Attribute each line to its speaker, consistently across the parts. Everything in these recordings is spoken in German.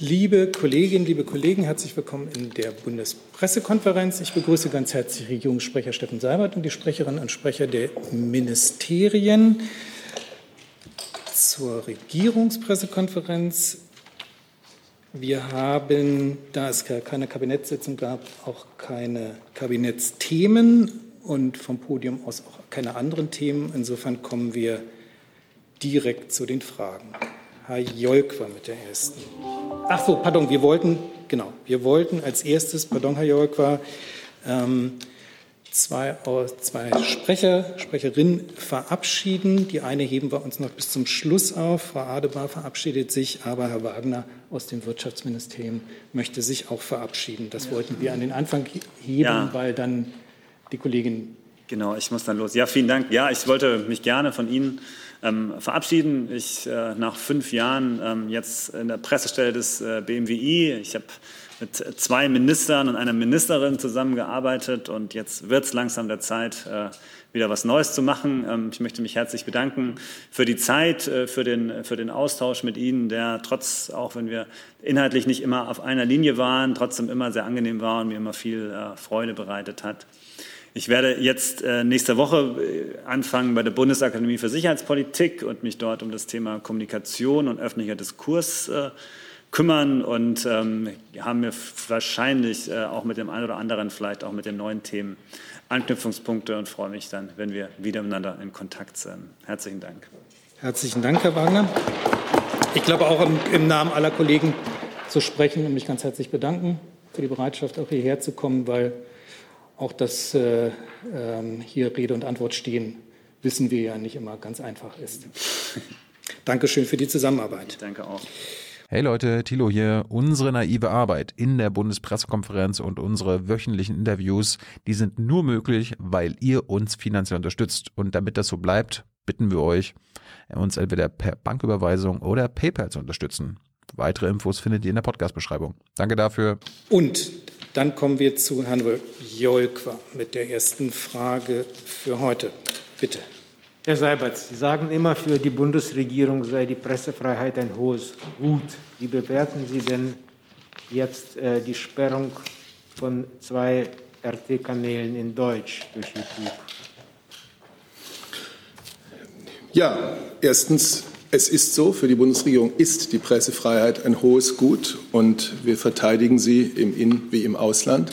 Speaker 1: Liebe Kolleginnen, liebe Kollegen, herzlich willkommen in der Bundespressekonferenz. Ich begrüße ganz herzlich Regierungssprecher Steffen Seibert und die Sprecherinnen und Sprecher der Ministerien zur Regierungspressekonferenz. Wir haben, da es keine Kabinettssitzung gab, auch keine Kabinettsthemen und vom Podium aus auch keine anderen Themen. Insofern kommen wir direkt zu den Fragen. Herr Jolk war mit der ersten. Ach so, pardon, wir wollten, genau, wir wollten als erstes, pardon, Herr Jolk war, ähm, zwei, zwei Sprecher, Sprecherinnen verabschieden. Die eine heben wir uns noch bis zum Schluss auf. Frau Adebar verabschiedet sich, aber Herr Wagner aus dem Wirtschaftsministerium möchte sich auch verabschieden. Das wollten wir an den Anfang heben, ja. weil dann die Kollegin.
Speaker 2: Genau, ich muss dann los. Ja, vielen Dank. Ja, ich wollte mich gerne von Ihnen ähm, verabschieden. Ich äh, nach fünf Jahren ähm, jetzt in der Pressestelle des äh, BMWI. Ich habe mit zwei Ministern und einer Ministerin zusammengearbeitet und jetzt wird es langsam der Zeit, äh, wieder was Neues zu machen. Ähm, ich möchte mich herzlich bedanken für die Zeit, äh, für den, für den Austausch mit Ihnen, der trotz, auch wenn wir inhaltlich nicht immer auf einer Linie waren, trotzdem immer sehr angenehm war und mir immer viel äh, Freude bereitet hat. Ich werde jetzt äh, nächste Woche äh, anfangen bei der Bundesakademie für Sicherheitspolitik und mich dort um das Thema Kommunikation und öffentlicher Diskurs äh, kümmern und ähm, haben wir wahrscheinlich auch mit dem einen oder anderen, vielleicht auch mit den neuen Themen Anknüpfungspunkte und freue mich dann, wenn wir wieder miteinander in Kontakt sind. Herzlichen Dank.
Speaker 1: Herzlichen Dank, Herr Wagner. Ich glaube auch im, im Namen aller Kollegen zu sprechen und mich ganz herzlich bedanken für die Bereitschaft, auch hierher zu kommen, weil auch das äh, äh, hier Rede und Antwort stehen, wissen wir ja nicht immer ganz einfach ist. Dankeschön für die Zusammenarbeit. Ich
Speaker 2: danke auch.
Speaker 3: Hey Leute, Thilo hier. Unsere naive Arbeit in der Bundespressekonferenz und unsere wöchentlichen Interviews, die sind nur möglich, weil ihr uns finanziell unterstützt. Und damit das so bleibt, bitten wir euch, uns entweder per Banküberweisung oder PayPal zu unterstützen. Weitere Infos findet ihr in der Podcast-Beschreibung. Danke dafür.
Speaker 1: Und dann kommen wir zu Herrn Jolkwa mit der ersten Frage für heute. Bitte.
Speaker 4: Herr Seibert, Sie sagen immer, für die Bundesregierung sei die Pressefreiheit ein hohes Gut. Wie bewerten Sie denn jetzt äh, die Sperrung von zwei RT-Kanälen in Deutsch durch YouTube?
Speaker 5: Ja, erstens es ist so, für die Bundesregierung ist die Pressefreiheit ein hohes Gut und wir verteidigen sie im In- wie im Ausland.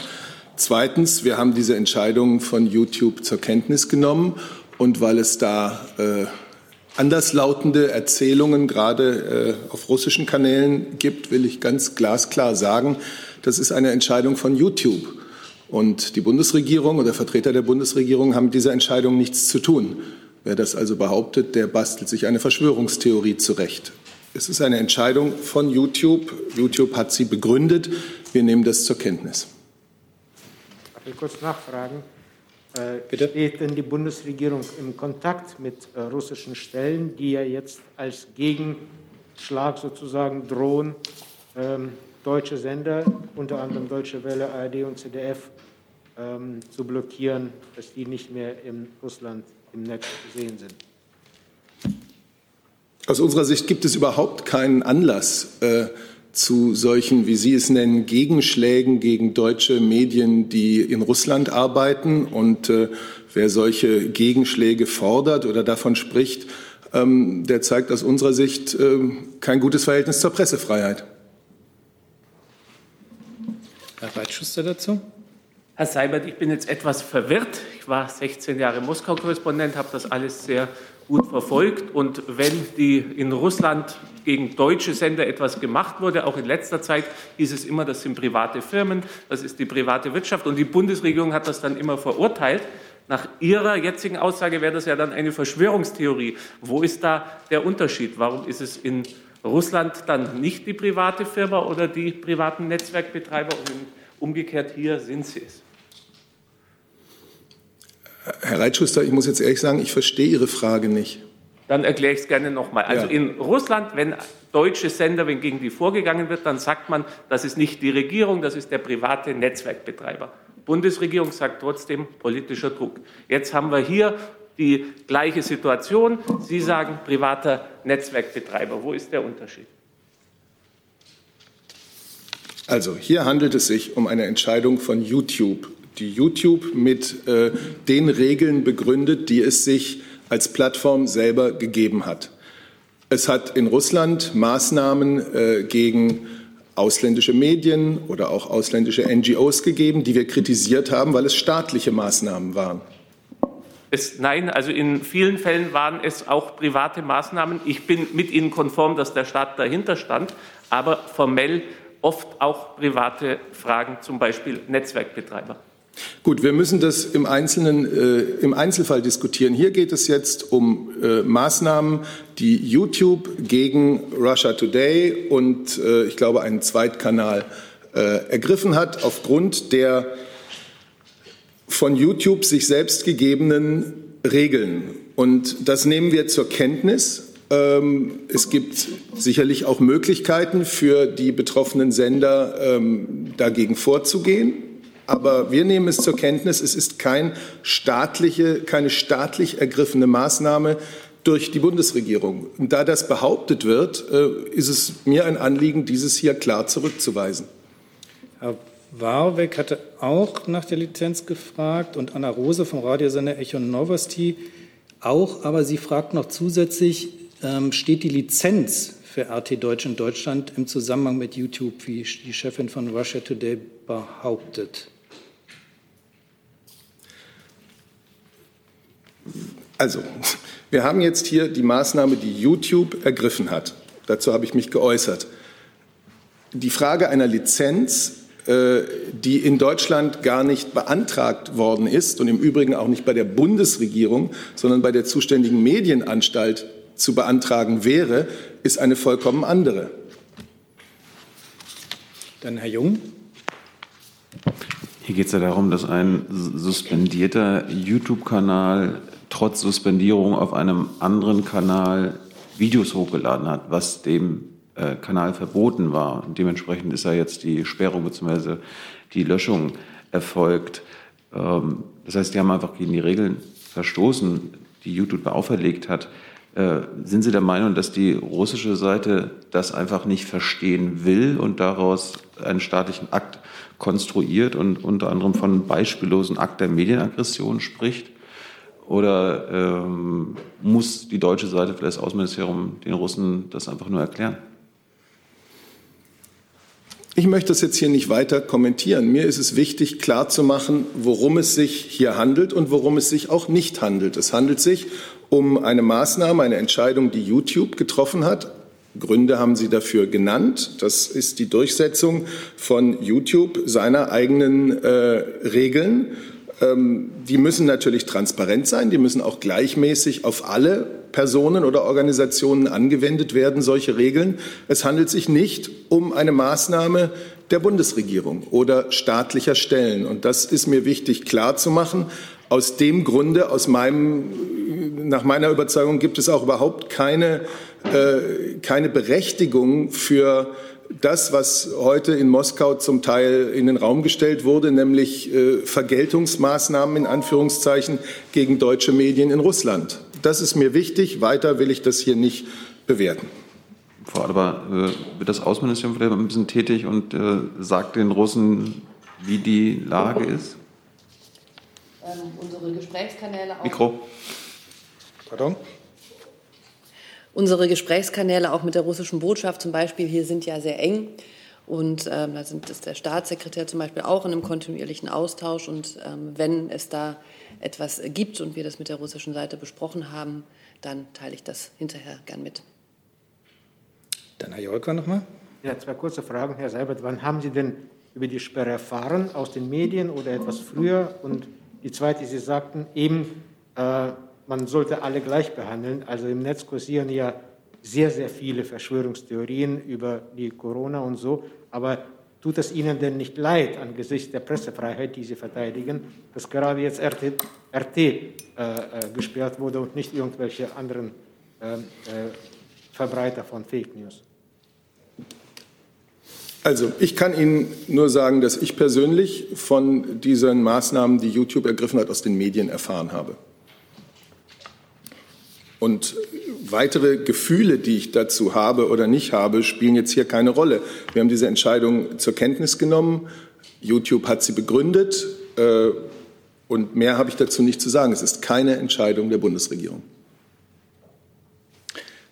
Speaker 5: Zweitens, wir haben diese Entscheidung von YouTube zur Kenntnis genommen und weil es da äh, anderslautende Erzählungen gerade äh, auf russischen Kanälen gibt, will ich ganz glasklar sagen, das ist eine Entscheidung von YouTube. Und die Bundesregierung oder Vertreter der Bundesregierung haben mit dieser Entscheidung nichts zu tun. Wer das also behauptet, der bastelt sich eine Verschwörungstheorie zurecht. Es ist eine Entscheidung von YouTube. YouTube hat sie begründet. Wir nehmen das zur Kenntnis.
Speaker 4: Ich kurz nachfragen? Äh, Bitte? Steht denn die Bundesregierung im Kontakt mit äh, russischen Stellen, die ja jetzt als Gegenschlag sozusagen drohen, ähm, deutsche Sender, unter anderem Deutsche Welle, ARD und ZDF, ähm, zu blockieren, dass die nicht mehr in Russland im Netz zu sehen sind.
Speaker 5: Aus unserer Sicht gibt es überhaupt keinen Anlass äh, zu solchen, wie Sie es nennen, Gegenschlägen gegen deutsche Medien, die in Russland arbeiten. Und äh, wer solche Gegenschläge fordert oder davon spricht, ähm, der zeigt aus unserer Sicht äh, kein gutes Verhältnis zur Pressefreiheit.
Speaker 1: Herr Weitschuster dazu.
Speaker 6: Herr Seibert, ich bin jetzt etwas verwirrt. Ich war 16 Jahre Moskau-Korrespondent, habe das alles sehr gut verfolgt. Und wenn die in Russland gegen deutsche Sender etwas gemacht wurde, auch in letzter Zeit, hieß es immer, das sind private Firmen, das ist die private Wirtschaft. Und die Bundesregierung hat das dann immer verurteilt. Nach Ihrer jetzigen Aussage wäre das ja dann eine Verschwörungstheorie. Wo ist da der Unterschied? Warum ist es in Russland dann nicht die private Firma oder die privaten Netzwerkbetreiber und Umgekehrt hier sind sie es.
Speaker 5: Herr Reitschuster, ich muss jetzt ehrlich sagen, ich verstehe Ihre Frage nicht.
Speaker 6: Dann erkläre ich es gerne nochmal. Also ja. in Russland, wenn deutsche Sender, wenn gegen die vorgegangen wird, dann sagt man, das ist nicht die Regierung, das ist der private Netzwerkbetreiber. Bundesregierung sagt trotzdem politischer Druck. Jetzt haben wir hier die gleiche Situation. Sie sagen privater Netzwerkbetreiber. Wo ist der Unterschied?
Speaker 5: Also hier handelt es sich um eine Entscheidung von YouTube, die YouTube mit äh, den Regeln begründet, die es sich als Plattform selber gegeben hat. Es hat in Russland Maßnahmen äh, gegen ausländische Medien oder auch ausländische NGOs gegeben, die wir kritisiert haben, weil es staatliche Maßnahmen waren.
Speaker 6: Es, nein, also in vielen Fällen waren es auch private Maßnahmen. Ich bin mit Ihnen konform, dass der Staat dahinter stand, aber formell oft auch private Fragen, zum Beispiel Netzwerkbetreiber.
Speaker 5: Gut, wir müssen das im, Einzelnen, äh, im Einzelfall diskutieren. Hier geht es jetzt um äh, Maßnahmen, die YouTube gegen Russia Today und äh, ich glaube einen Zweitkanal äh, ergriffen hat, aufgrund der von YouTube sich selbst gegebenen Regeln. Und das nehmen wir zur Kenntnis. Ähm, es gibt sicherlich auch Möglichkeiten für die betroffenen Sender, ähm, dagegen vorzugehen. Aber wir nehmen es zur Kenntnis, es ist kein staatliche, keine staatlich ergriffene Maßnahme durch die Bundesregierung. Und da das behauptet wird, äh, ist es mir ein Anliegen, dieses hier klar zurückzuweisen.
Speaker 1: Herr Warbeck hatte auch nach der Lizenz gefragt und Anna Rose vom Radiosender Echo Novosti auch, aber sie fragt noch zusätzlich, ähm, steht die Lizenz für RT Deutsch in Deutschland im Zusammenhang mit YouTube, wie die Chefin von Russia Today behauptet?
Speaker 5: Also, wir haben jetzt hier die Maßnahme, die YouTube ergriffen hat. Dazu habe ich mich geäußert. Die Frage einer Lizenz, äh, die in Deutschland gar nicht beantragt worden ist und im Übrigen auch nicht bei der Bundesregierung, sondern bei der zuständigen Medienanstalt zu beantragen wäre, ist eine vollkommen andere.
Speaker 1: Dann Herr Jung.
Speaker 7: Hier geht es ja darum, dass ein suspendierter YouTube-Kanal trotz Suspendierung auf einem anderen Kanal Videos hochgeladen hat, was dem äh, Kanal verboten war. Und dementsprechend ist ja jetzt die Sperrung bzw. die Löschung erfolgt. Ähm, das heißt, die haben einfach gegen die Regeln verstoßen, die YouTube auferlegt hat. Äh, sind Sie der Meinung, dass die russische Seite das einfach nicht verstehen will und daraus einen staatlichen Akt konstruiert und unter anderem von beispiellosen Akt der Medienaggression spricht? Oder ähm, muss die deutsche Seite, vielleicht das Außenministerium, den Russen das einfach nur erklären?
Speaker 5: Ich möchte das jetzt hier nicht weiter kommentieren. Mir ist es wichtig, klarzumachen, worum es sich hier handelt und worum es sich auch nicht handelt. Es handelt sich um eine Maßnahme, eine Entscheidung, die YouTube getroffen hat. Gründe haben Sie dafür genannt. Das ist die Durchsetzung von YouTube seiner eigenen äh, Regeln. Ähm, die müssen natürlich transparent sein, die müssen auch gleichmäßig auf alle Personen oder Organisationen angewendet werden, solche Regeln. Es handelt sich nicht um eine Maßnahme der Bundesregierung oder staatlicher Stellen. Und das ist mir wichtig klarzumachen. Aus dem Grunde, aus meinem nach meiner Überzeugung gibt es auch überhaupt keine, äh, keine Berechtigung für das, was heute in Moskau zum Teil in den Raum gestellt wurde, nämlich äh, Vergeltungsmaßnahmen in Anführungszeichen gegen deutsche Medien in Russland. Das ist mir wichtig. Weiter will ich das hier nicht bewerten.
Speaker 7: Frau Adebar, äh, wird das Außenministerium vielleicht ein bisschen tätig und äh, sagt den Russen, wie die Lage ist?
Speaker 8: Ähm, unsere Gesprächskanäle auch.
Speaker 7: Mikro.
Speaker 1: Pardon?
Speaker 8: Unsere Gesprächskanäle auch mit der russischen Botschaft zum Beispiel hier sind ja sehr eng. Und ähm, da sind, ist der Staatssekretär zum Beispiel auch in einem kontinuierlichen Austausch. Und ähm, wenn es da etwas gibt und wir das mit der russischen Seite besprochen haben, dann teile ich das hinterher gern mit.
Speaker 1: Dann Herr Jolka nochmal.
Speaker 4: Ja, zwei kurze Fragen, Herr Seibert. Wann haben Sie denn über die Sperre erfahren? Aus den Medien oder etwas früher? Und die zweite, Sie sagten eben, äh, man sollte alle gleich behandeln. Also im Netz kursieren ja sehr, sehr viele Verschwörungstheorien über die Corona und so. Aber tut es Ihnen denn nicht leid angesichts der Pressefreiheit, die Sie verteidigen, dass gerade jetzt RT, RT äh, äh, gesperrt wurde und nicht irgendwelche anderen äh, äh, Verbreiter von Fake News?
Speaker 5: Also ich kann Ihnen nur sagen, dass ich persönlich von diesen Maßnahmen, die YouTube ergriffen hat, aus den Medien erfahren habe. Und weitere Gefühle, die ich dazu habe oder nicht habe, spielen jetzt hier keine Rolle. Wir haben diese Entscheidung zur Kenntnis genommen. YouTube hat sie begründet. Äh, und mehr habe ich dazu nicht zu sagen. Es ist keine Entscheidung der Bundesregierung.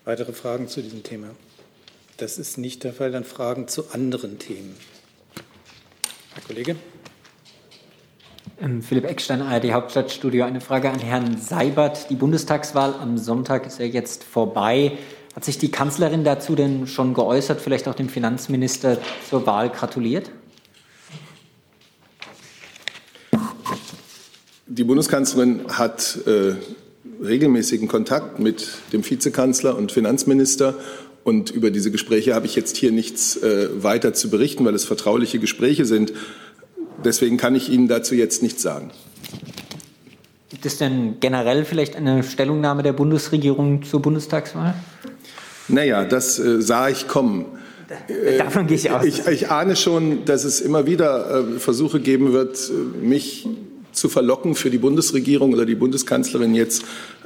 Speaker 1: Weitere Fragen zu diesem Thema? Das ist nicht der Fall. Dann Fragen zu anderen Themen. Herr Kollege.
Speaker 9: Ähm, Philipp Eckstein, ARD Hauptstadtstudio. Eine Frage an Herrn Seibert. Die Bundestagswahl am Sonntag ist ja jetzt vorbei. Hat sich die Kanzlerin dazu denn schon geäußert, vielleicht auch dem Finanzminister zur Wahl gratuliert?
Speaker 5: Die Bundeskanzlerin hat äh, regelmäßigen Kontakt mit dem Vizekanzler und Finanzminister. Und über diese Gespräche habe ich jetzt hier nichts äh, weiter zu berichten, weil es vertrauliche Gespräche sind. Deswegen kann ich Ihnen dazu jetzt nichts sagen.
Speaker 9: Gibt es denn generell vielleicht eine Stellungnahme der Bundesregierung zur Bundestagswahl?
Speaker 5: Naja, das äh, sah ich kommen.
Speaker 9: Davon gehe ich aus.
Speaker 5: Ich, ich, ahne schon, dass es immer wieder äh, Versuche geben wird, mich zu verlocken für die Bundesregierung oder die Bundeskanzlerin jetzt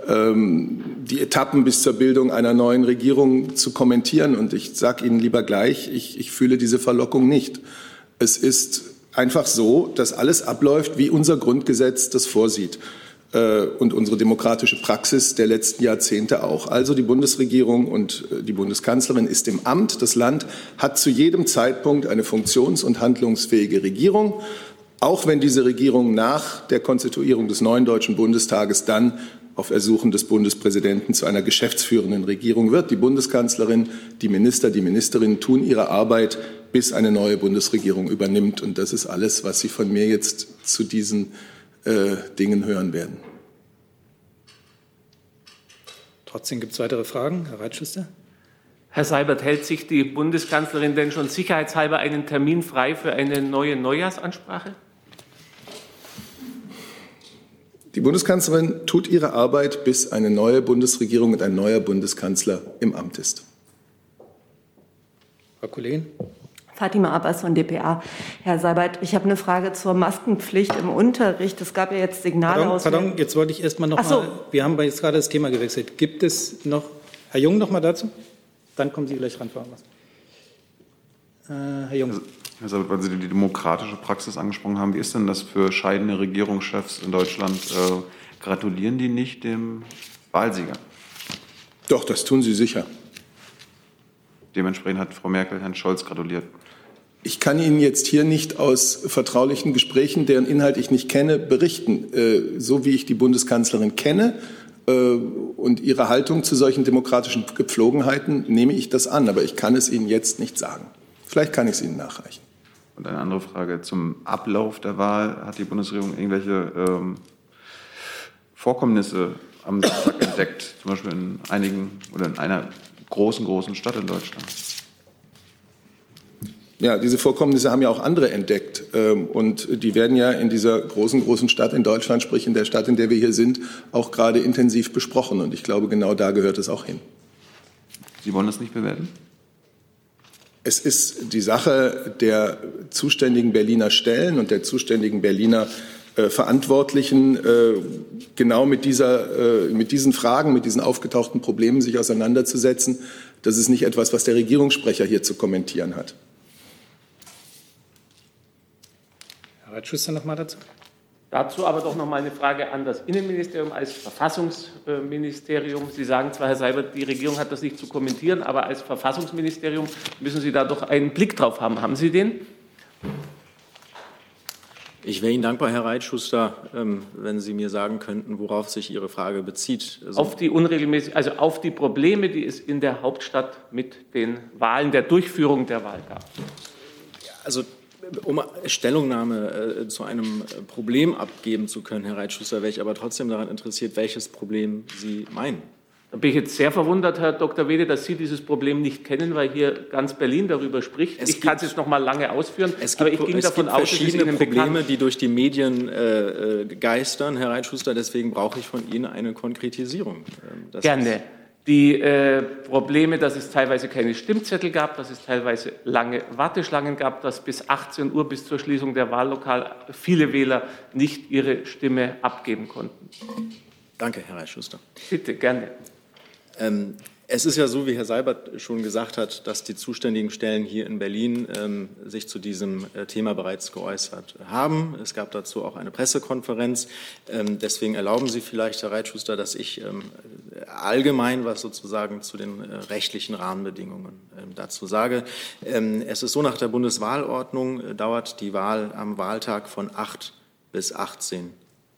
Speaker 5: ähm, die Etappen bis zur Bildung einer neuen Regierung zu kommentieren. Und ich sage Ihnen lieber gleich, ich, ich fühle diese Verlockung nicht. Es ist einfach so, dass alles abläuft, wie unser Grundgesetz das vorsieht äh, und unsere demokratische Praxis der letzten Jahrzehnte auch. Also die Bundesregierung und äh, die Bundeskanzlerin ist im Amt. Das Land hat zu jedem Zeitpunkt eine funktions- und handlungsfähige Regierung, auch wenn diese Regierung nach der Konstituierung des neuen Deutschen Bundestages dann auf Ersuchen des Bundespräsidenten zu einer geschäftsführenden Regierung wird. Die Bundeskanzlerin, die Minister, die Ministerinnen tun ihre Arbeit, bis eine neue Bundesregierung übernimmt. Und das ist alles, was Sie von mir jetzt zu diesen äh, Dingen hören werden.
Speaker 1: Trotzdem gibt es weitere Fragen. Herr Reitschuster.
Speaker 6: Herr Seibert, hält sich die Bundeskanzlerin denn schon sicherheitshalber einen Termin frei für eine neue Neujahrsansprache?
Speaker 5: Die Bundeskanzlerin tut ihre Arbeit, bis eine neue Bundesregierung und ein neuer Bundeskanzler im Amt ist.
Speaker 1: Frau Kollegin.
Speaker 10: Fatima Abbas von dpa. Herr Seibert, ich habe eine Frage zur Maskenpflicht im Unterricht. Es gab ja jetzt Signale
Speaker 1: pardon,
Speaker 10: aus.
Speaker 1: Pardon, jetzt wollte ich erst mal noch so. mal. Wir haben jetzt gerade das Thema gewechselt. Gibt es noch. Herr Jung noch mal dazu? Dann kommen Sie gleich ran, Frau Abbas.
Speaker 7: Äh, Herr Jung. Herr Seibert, weil Sie die demokratische Praxis angesprochen haben, wie ist denn das für scheidende Regierungschefs in Deutschland? Äh, gratulieren die nicht dem Wahlsieger?
Speaker 5: Doch, das tun sie sicher.
Speaker 7: Dementsprechend hat Frau Merkel Herrn Scholz gratuliert.
Speaker 5: Ich kann Ihnen jetzt hier nicht aus vertraulichen Gesprächen, deren Inhalt ich nicht kenne, berichten. Äh, so wie ich die Bundeskanzlerin kenne äh, und ihre Haltung zu solchen demokratischen Gepflogenheiten, nehme ich das an. Aber ich kann es Ihnen jetzt nicht sagen. Vielleicht kann ich es Ihnen nachreichen.
Speaker 7: Und eine andere Frage zum Ablauf der Wahl. Hat die Bundesregierung irgendwelche ähm, Vorkommnisse am Tag entdeckt, zum Beispiel in einigen oder in einer großen, großen Stadt in Deutschland?
Speaker 5: Ja, diese Vorkommnisse haben ja auch andere entdeckt. Ähm, und die werden ja in dieser großen, großen Stadt in Deutschland, sprich in der Stadt, in der wir hier sind, auch gerade intensiv besprochen. Und ich glaube, genau da gehört es auch hin.
Speaker 7: Sie wollen das nicht bewerten?
Speaker 5: Es ist die Sache der zuständigen Berliner Stellen und der zuständigen Berliner äh, Verantwortlichen, äh, genau mit, dieser, äh, mit diesen Fragen, mit diesen aufgetauchten Problemen sich auseinanderzusetzen. Das ist nicht etwas, was der Regierungssprecher hier zu kommentieren hat.
Speaker 1: Herr Reitschuster noch mal dazu.
Speaker 6: Dazu aber doch noch mal eine Frage an das Innenministerium als Verfassungsministerium. Sie sagen zwar, Herr Seibert, die Regierung hat das nicht zu kommentieren, aber als Verfassungsministerium müssen Sie da doch einen Blick drauf haben. Haben Sie den?
Speaker 11: Ich wäre Ihnen dankbar, Herr Reitschuster, ähm, wenn Sie mir sagen könnten, worauf sich Ihre Frage bezieht.
Speaker 6: Also auf die unregelmäßig, also auf die Probleme, die es in der Hauptstadt mit den Wahlen, der Durchführung der Wahl gab.
Speaker 11: Also um Stellungnahme äh, zu einem äh, Problem abgeben zu können, Herr Reitschuster, wäre ich aber trotzdem daran interessiert, welches Problem Sie meinen.
Speaker 6: Da bin ich jetzt sehr verwundert, Herr Dr. Wede, dass Sie dieses Problem nicht kennen, weil hier ganz Berlin darüber spricht. Es ich kann es jetzt noch mal lange ausführen,
Speaker 11: es gibt, aber ich ging davon aus, verschiedene Ihnen Probleme, bekannt. die durch die Medien äh, äh, geistern, Herr Reitschuster. Deswegen brauche ich von Ihnen eine Konkretisierung.
Speaker 6: Ähm, das Gerne die äh, Probleme, dass es teilweise keine Stimmzettel gab, dass es teilweise lange Warteschlangen gab, dass bis 18 Uhr, bis zur Schließung der Wahllokal, viele Wähler nicht ihre Stimme abgeben konnten.
Speaker 11: Danke, Herr Reitschuster.
Speaker 6: Bitte, gerne.
Speaker 11: Ähm, es ist ja so, wie Herr Seibert schon gesagt hat, dass die zuständigen Stellen hier in Berlin ähm, sich zu diesem äh, Thema bereits geäußert haben. Es gab dazu auch eine Pressekonferenz. Ähm, deswegen erlauben Sie vielleicht, Herr Reitschuster, dass ich ähm, allgemein was sozusagen zu den äh, rechtlichen Rahmenbedingungen ähm, dazu sage. Ähm, es ist so, nach der Bundeswahlordnung äh, dauert die Wahl am Wahltag von 8 bis 18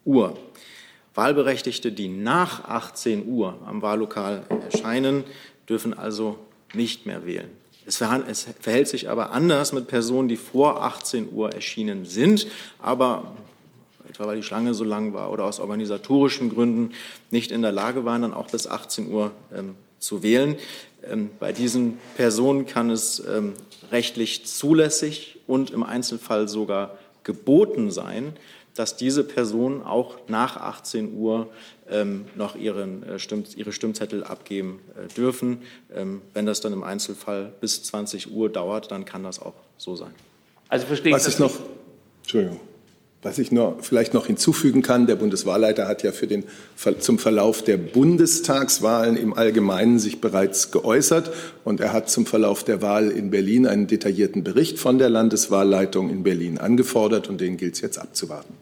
Speaker 11: Uhr. Wahlberechtigte, die nach 18 Uhr am Wahllokal erscheinen, dürfen also nicht mehr wählen. Es verhält sich aber anders mit Personen, die vor 18 Uhr erschienen sind, aber etwa weil die Schlange so lang war oder aus organisatorischen Gründen nicht in der Lage waren, dann auch bis 18 Uhr ähm, zu wählen. Ähm, bei diesen Personen kann es ähm, rechtlich zulässig und im Einzelfall sogar geboten sein, dass diese Personen auch nach 18 Uhr ähm, noch ihren, äh, Stimm, ihre Stimmzettel abgeben äh, dürfen. Ähm, wenn das dann im Einzelfall bis 20 Uhr dauert, dann kann das auch so sein.
Speaker 6: Also verstehe
Speaker 5: Was ich noch, Entschuldigung. Was ich noch, vielleicht noch hinzufügen kann, der Bundeswahlleiter hat ja für den, zum Verlauf der Bundestagswahlen im Allgemeinen sich bereits geäußert und er hat zum Verlauf der Wahl in Berlin einen detaillierten Bericht von der Landeswahlleitung in Berlin angefordert und den gilt es jetzt abzuwarten.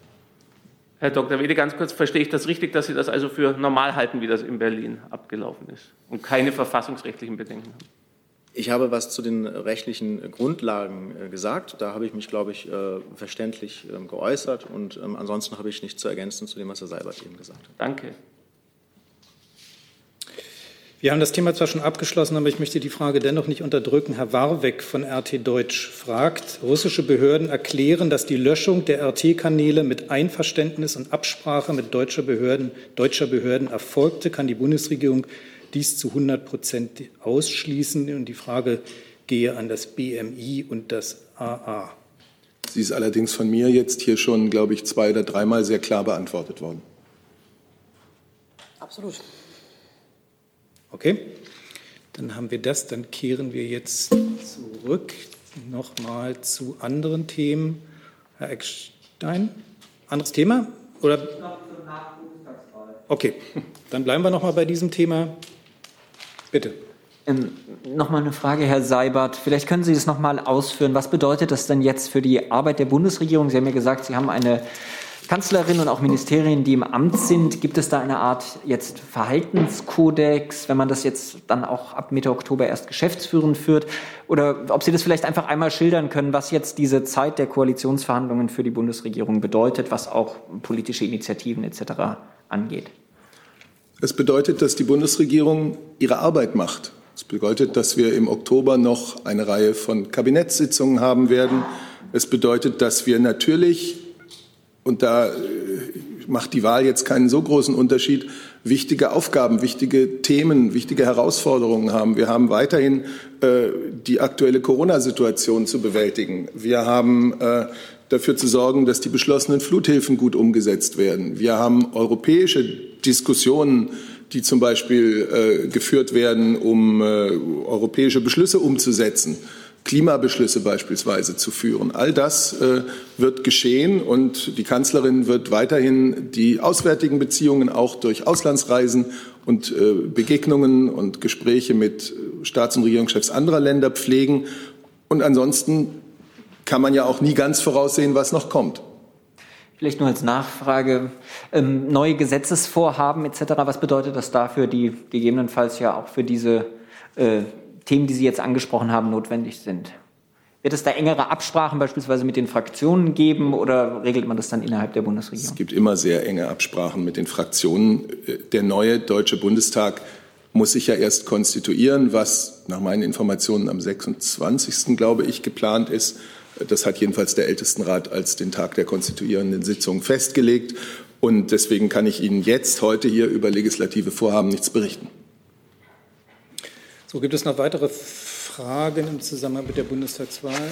Speaker 6: Herr Dr. Wede, ganz kurz, verstehe ich das richtig, dass Sie das also für normal halten, wie das in Berlin abgelaufen ist und keine verfassungsrechtlichen Bedenken haben?
Speaker 11: Ich habe was zu den rechtlichen Grundlagen äh, gesagt. Da habe ich mich, glaube ich, äh, verständlich ähm, geäußert. Und ähm, ansonsten habe ich nichts zu ergänzen zu dem, was Herr Seibert eben gesagt hat.
Speaker 6: Danke.
Speaker 1: Wir haben das Thema zwar schon abgeschlossen, aber ich möchte die Frage dennoch nicht unterdrücken. Herr Warweck von RT Deutsch fragt, russische Behörden erklären, dass die Löschung der RT-Kanäle mit Einverständnis und Absprache mit deutscher Behörden, deutscher Behörden erfolgte. Kann die Bundesregierung dies zu 100 Prozent ausschließen? Und die Frage gehe an das BMI und das AA.
Speaker 5: Sie ist allerdings von mir jetzt hier schon, glaube ich, zwei oder dreimal sehr klar beantwortet worden.
Speaker 8: Absolut.
Speaker 1: Okay, dann haben wir das. Dann kehren wir jetzt zurück nochmal zu anderen Themen. Herr Eckstein, anderes Thema? Oder? Okay, dann bleiben wir nochmal bei diesem Thema. Bitte.
Speaker 9: Ähm, Nochmal eine Frage, Herr Seibert. Vielleicht können Sie das nochmal ausführen. Was bedeutet das denn jetzt für die Arbeit der Bundesregierung? Sie haben ja gesagt, Sie haben eine Kanzlerin und auch Ministerien, die im Amt sind, gibt es da eine Art jetzt Verhaltenskodex, wenn man das jetzt dann auch ab Mitte Oktober erst geschäftsführend führt? Oder ob Sie das vielleicht einfach einmal schildern können, was jetzt diese Zeit der Koalitionsverhandlungen für die Bundesregierung bedeutet, was auch politische Initiativen etc. angeht?
Speaker 5: Es bedeutet, dass die Bundesregierung ihre Arbeit macht. Es bedeutet, dass wir im Oktober noch eine Reihe von Kabinettssitzungen haben werden. Es bedeutet, dass wir natürlich und da äh, macht die Wahl jetzt keinen so großen Unterschied, wichtige Aufgaben, wichtige Themen, wichtige Herausforderungen haben. Wir haben weiterhin äh, die aktuelle Corona-Situation zu bewältigen. Wir haben äh, dafür zu sorgen, dass die beschlossenen Fluthilfen gut umgesetzt werden. Wir haben europäische Diskussionen, die zum Beispiel äh, geführt werden, um äh, europäische Beschlüsse umzusetzen. Klimabeschlüsse beispielsweise zu führen. All das äh, wird geschehen und die Kanzlerin wird weiterhin die auswärtigen Beziehungen auch durch Auslandsreisen und äh, Begegnungen und Gespräche mit Staats- und Regierungschefs anderer Länder pflegen. Und ansonsten kann man ja auch nie ganz voraussehen, was noch kommt.
Speaker 9: Vielleicht nur als Nachfrage, ähm, neue Gesetzesvorhaben etc., was bedeutet das dafür, die gegebenenfalls ja auch für diese äh, Themen, die Sie jetzt angesprochen haben, notwendig sind. Wird es da engere Absprachen beispielsweise mit den Fraktionen geben oder regelt man das dann innerhalb der Bundesregierung?
Speaker 5: Es gibt immer sehr enge Absprachen mit den Fraktionen. Der neue Deutsche Bundestag muss sich ja erst konstituieren, was nach meinen Informationen am 26. glaube ich geplant ist. Das hat jedenfalls der Ältestenrat als den Tag der konstituierenden Sitzung festgelegt. Und deswegen kann ich Ihnen jetzt heute hier über legislative Vorhaben nichts berichten.
Speaker 1: So, gibt es noch weitere Fragen im Zusammenhang mit der Bundestagswahl?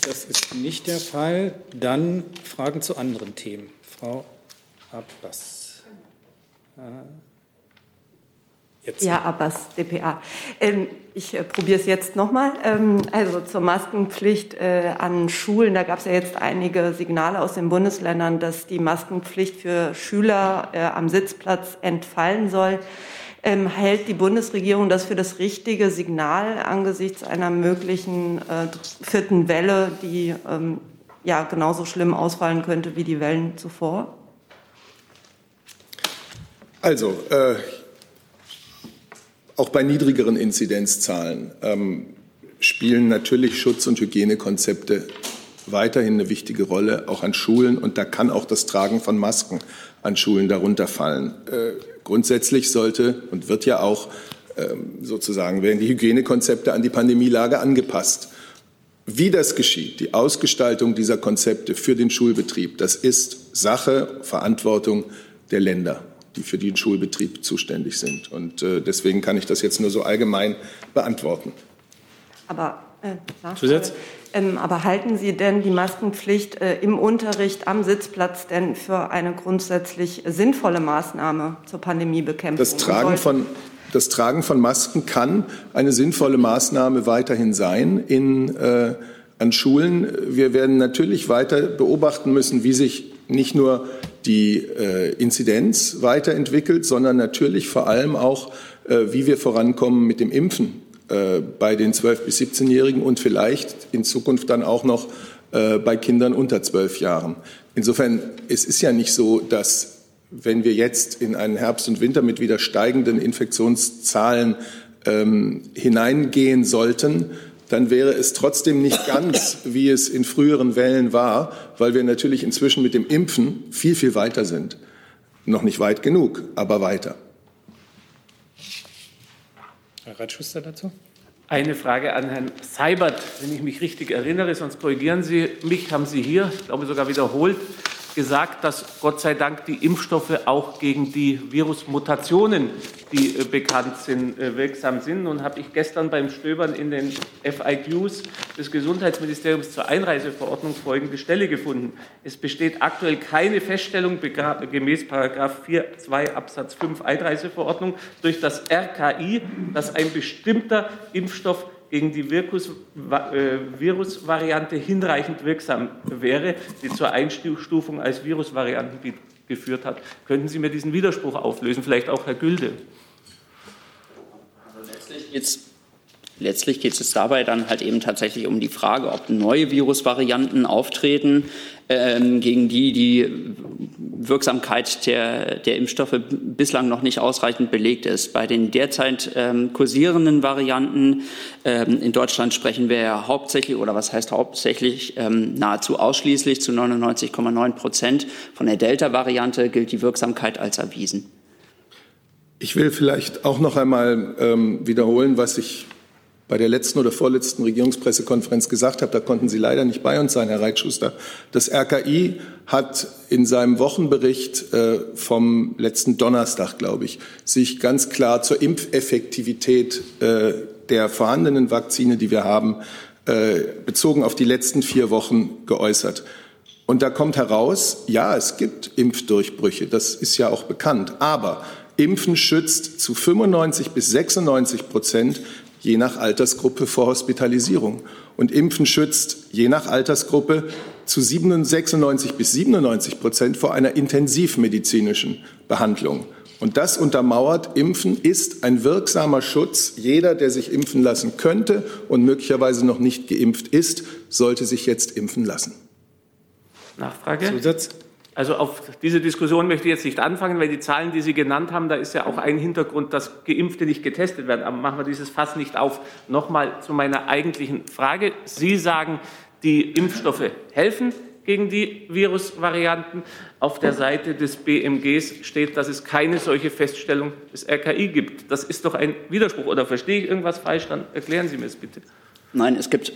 Speaker 1: Das ist nicht der Fall. Dann Fragen zu anderen Themen. Frau Abbas.
Speaker 10: Äh, jetzt. Ja, Abbas, dpa. Ähm, ich äh, probiere es jetzt nochmal. Ähm, also zur Maskenpflicht äh, an Schulen. Da gab es ja jetzt einige Signale aus den Bundesländern, dass die Maskenpflicht für Schüler äh, am Sitzplatz entfallen soll. Ähm, hält die Bundesregierung das für das richtige Signal angesichts einer möglichen äh, vierten Welle, die ähm, ja genauso schlimm ausfallen könnte wie die Wellen zuvor?
Speaker 5: Also, äh, auch bei niedrigeren Inzidenzzahlen ähm, spielen natürlich Schutz- und Hygienekonzepte weiterhin eine wichtige Rolle, auch an Schulen. Und da kann auch das Tragen von Masken an Schulen darunter fallen. Äh, grundsätzlich sollte und wird ja auch ähm, sozusagen werden die Hygienekonzepte an die Pandemielage angepasst. Wie das geschieht, die Ausgestaltung dieser Konzepte für den Schulbetrieb, das ist Sache, Verantwortung der Länder, die für den Schulbetrieb zuständig sind. Und äh, deswegen kann ich das jetzt nur so allgemein beantworten.
Speaker 10: Aber, äh, Zusatz? Ähm, aber halten Sie denn die Maskenpflicht äh, im Unterricht am Sitzplatz denn für eine grundsätzlich sinnvolle Maßnahme zur Pandemiebekämpfung?
Speaker 5: Das Tragen von das Tragen von Masken kann eine sinnvolle Maßnahme weiterhin sein in, äh, an Schulen. Wir werden natürlich weiter beobachten müssen, wie sich nicht nur die äh, Inzidenz weiterentwickelt, sondern natürlich vor allem auch, äh, wie wir vorankommen mit dem Impfen bei den 12- bis 17-Jährigen und vielleicht in Zukunft dann auch noch äh, bei Kindern unter zwölf Jahren. Insofern, es ist ja nicht so, dass wenn wir jetzt in einen Herbst und Winter mit wieder steigenden Infektionszahlen ähm, hineingehen sollten, dann wäre es trotzdem nicht ganz, wie es in früheren Wellen war, weil wir natürlich inzwischen mit dem Impfen viel, viel weiter sind. Noch nicht weit genug, aber weiter.
Speaker 6: Herr Reitschuster dazu? Eine Frage an Herrn Seibert, wenn ich mich richtig erinnere, sonst korrigieren Sie mich, haben Sie hier, ich glaube sogar wiederholt, gesagt, dass Gott sei Dank die Impfstoffe auch gegen die Virusmutationen, die äh, bekannt sind, äh, wirksam sind. Und habe ich gestern beim Stöbern in den FIQs des Gesundheitsministeriums zur Einreiseverordnung folgende Stelle gefunden. Es besteht aktuell keine Feststellung gemäß 4.2 Absatz 5 Einreiseverordnung durch das RKI, dass ein bestimmter Impfstoff gegen die äh, Virusvariante hinreichend wirksam wäre, die zur Einstufung als Virusvarianten geführt hat. Könnten Sie mir diesen Widerspruch auflösen, vielleicht auch Herr Gülde?
Speaker 12: Also letztlich es Letztlich geht es dabei dann halt eben tatsächlich um die Frage, ob neue Virusvarianten auftreten, ähm, gegen die die Wirksamkeit der, der Impfstoffe bislang noch nicht ausreichend belegt ist. Bei den derzeit ähm, kursierenden Varianten ähm, in Deutschland sprechen wir ja hauptsächlich, oder was heißt hauptsächlich, ähm, nahezu ausschließlich zu 99,9 Prozent von der Delta-Variante gilt die Wirksamkeit als erwiesen.
Speaker 5: Ich will vielleicht auch noch einmal ähm, wiederholen, was ich bei der letzten oder vorletzten Regierungspressekonferenz gesagt habe, da konnten Sie leider nicht bei uns sein, Herr Reitschuster. Das RKI hat in seinem Wochenbericht äh, vom letzten Donnerstag, glaube ich, sich ganz klar zur Impfeffektivität äh, der vorhandenen Vakzine, die wir haben, äh, bezogen auf die letzten vier Wochen geäußert. Und da kommt heraus, ja, es gibt Impfdurchbrüche, das ist ja auch bekannt, aber Impfen schützt zu 95 bis 96 Prozent je nach Altersgruppe vor Hospitalisierung. Und Impfen schützt je nach Altersgruppe zu 96 bis 97 Prozent vor einer intensivmedizinischen Behandlung. Und das untermauert, Impfen ist ein wirksamer Schutz. Jeder, der sich impfen lassen könnte und möglicherweise noch nicht geimpft ist, sollte sich jetzt impfen lassen.
Speaker 6: Nachfrage? Zusatz? Also auf diese Diskussion möchte ich jetzt nicht anfangen, weil die Zahlen, die Sie genannt haben, da ist ja auch ein Hintergrund, dass Geimpfte nicht getestet werden. Aber machen wir dieses Fass nicht auf. Nochmal zu meiner eigentlichen Frage. Sie sagen, die Impfstoffe helfen gegen die Virusvarianten. Auf der Seite des BMGs steht, dass es keine solche Feststellung des RKI gibt. Das ist doch ein Widerspruch. Oder verstehe ich irgendwas falsch? Dann erklären Sie mir es bitte.
Speaker 12: Nein, es gibt.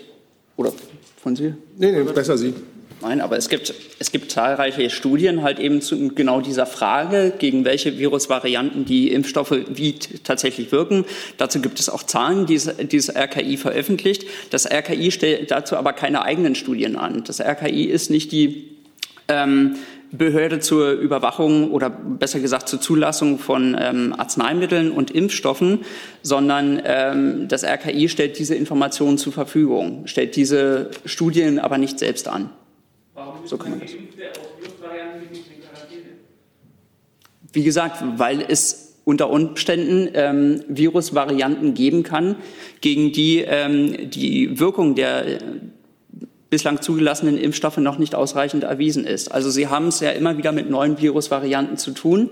Speaker 12: Oder von Sie?
Speaker 5: Nee, nee, besser Sie.
Speaker 12: Nein, aber es gibt, es gibt zahlreiche Studien halt eben zu genau dieser Frage, gegen welche Virusvarianten die Impfstoffe wie tatsächlich wirken. Dazu gibt es auch Zahlen, die dieses RKI veröffentlicht. Das RKI stellt dazu aber keine eigenen Studien an. Das RKI ist nicht die ähm, Behörde zur Überwachung oder besser gesagt zur Zulassung von ähm, Arzneimitteln und Impfstoffen, sondern ähm, das RKI stellt diese Informationen zur Verfügung, stellt diese Studien aber nicht selbst an. So kann man das. Wie gesagt, weil es unter Umständen ähm, Virusvarianten geben kann, gegen die ähm, die Wirkung der bislang zugelassenen Impfstoffe noch nicht ausreichend erwiesen ist. Also Sie haben es ja immer wieder mit neuen Virusvarianten zu tun.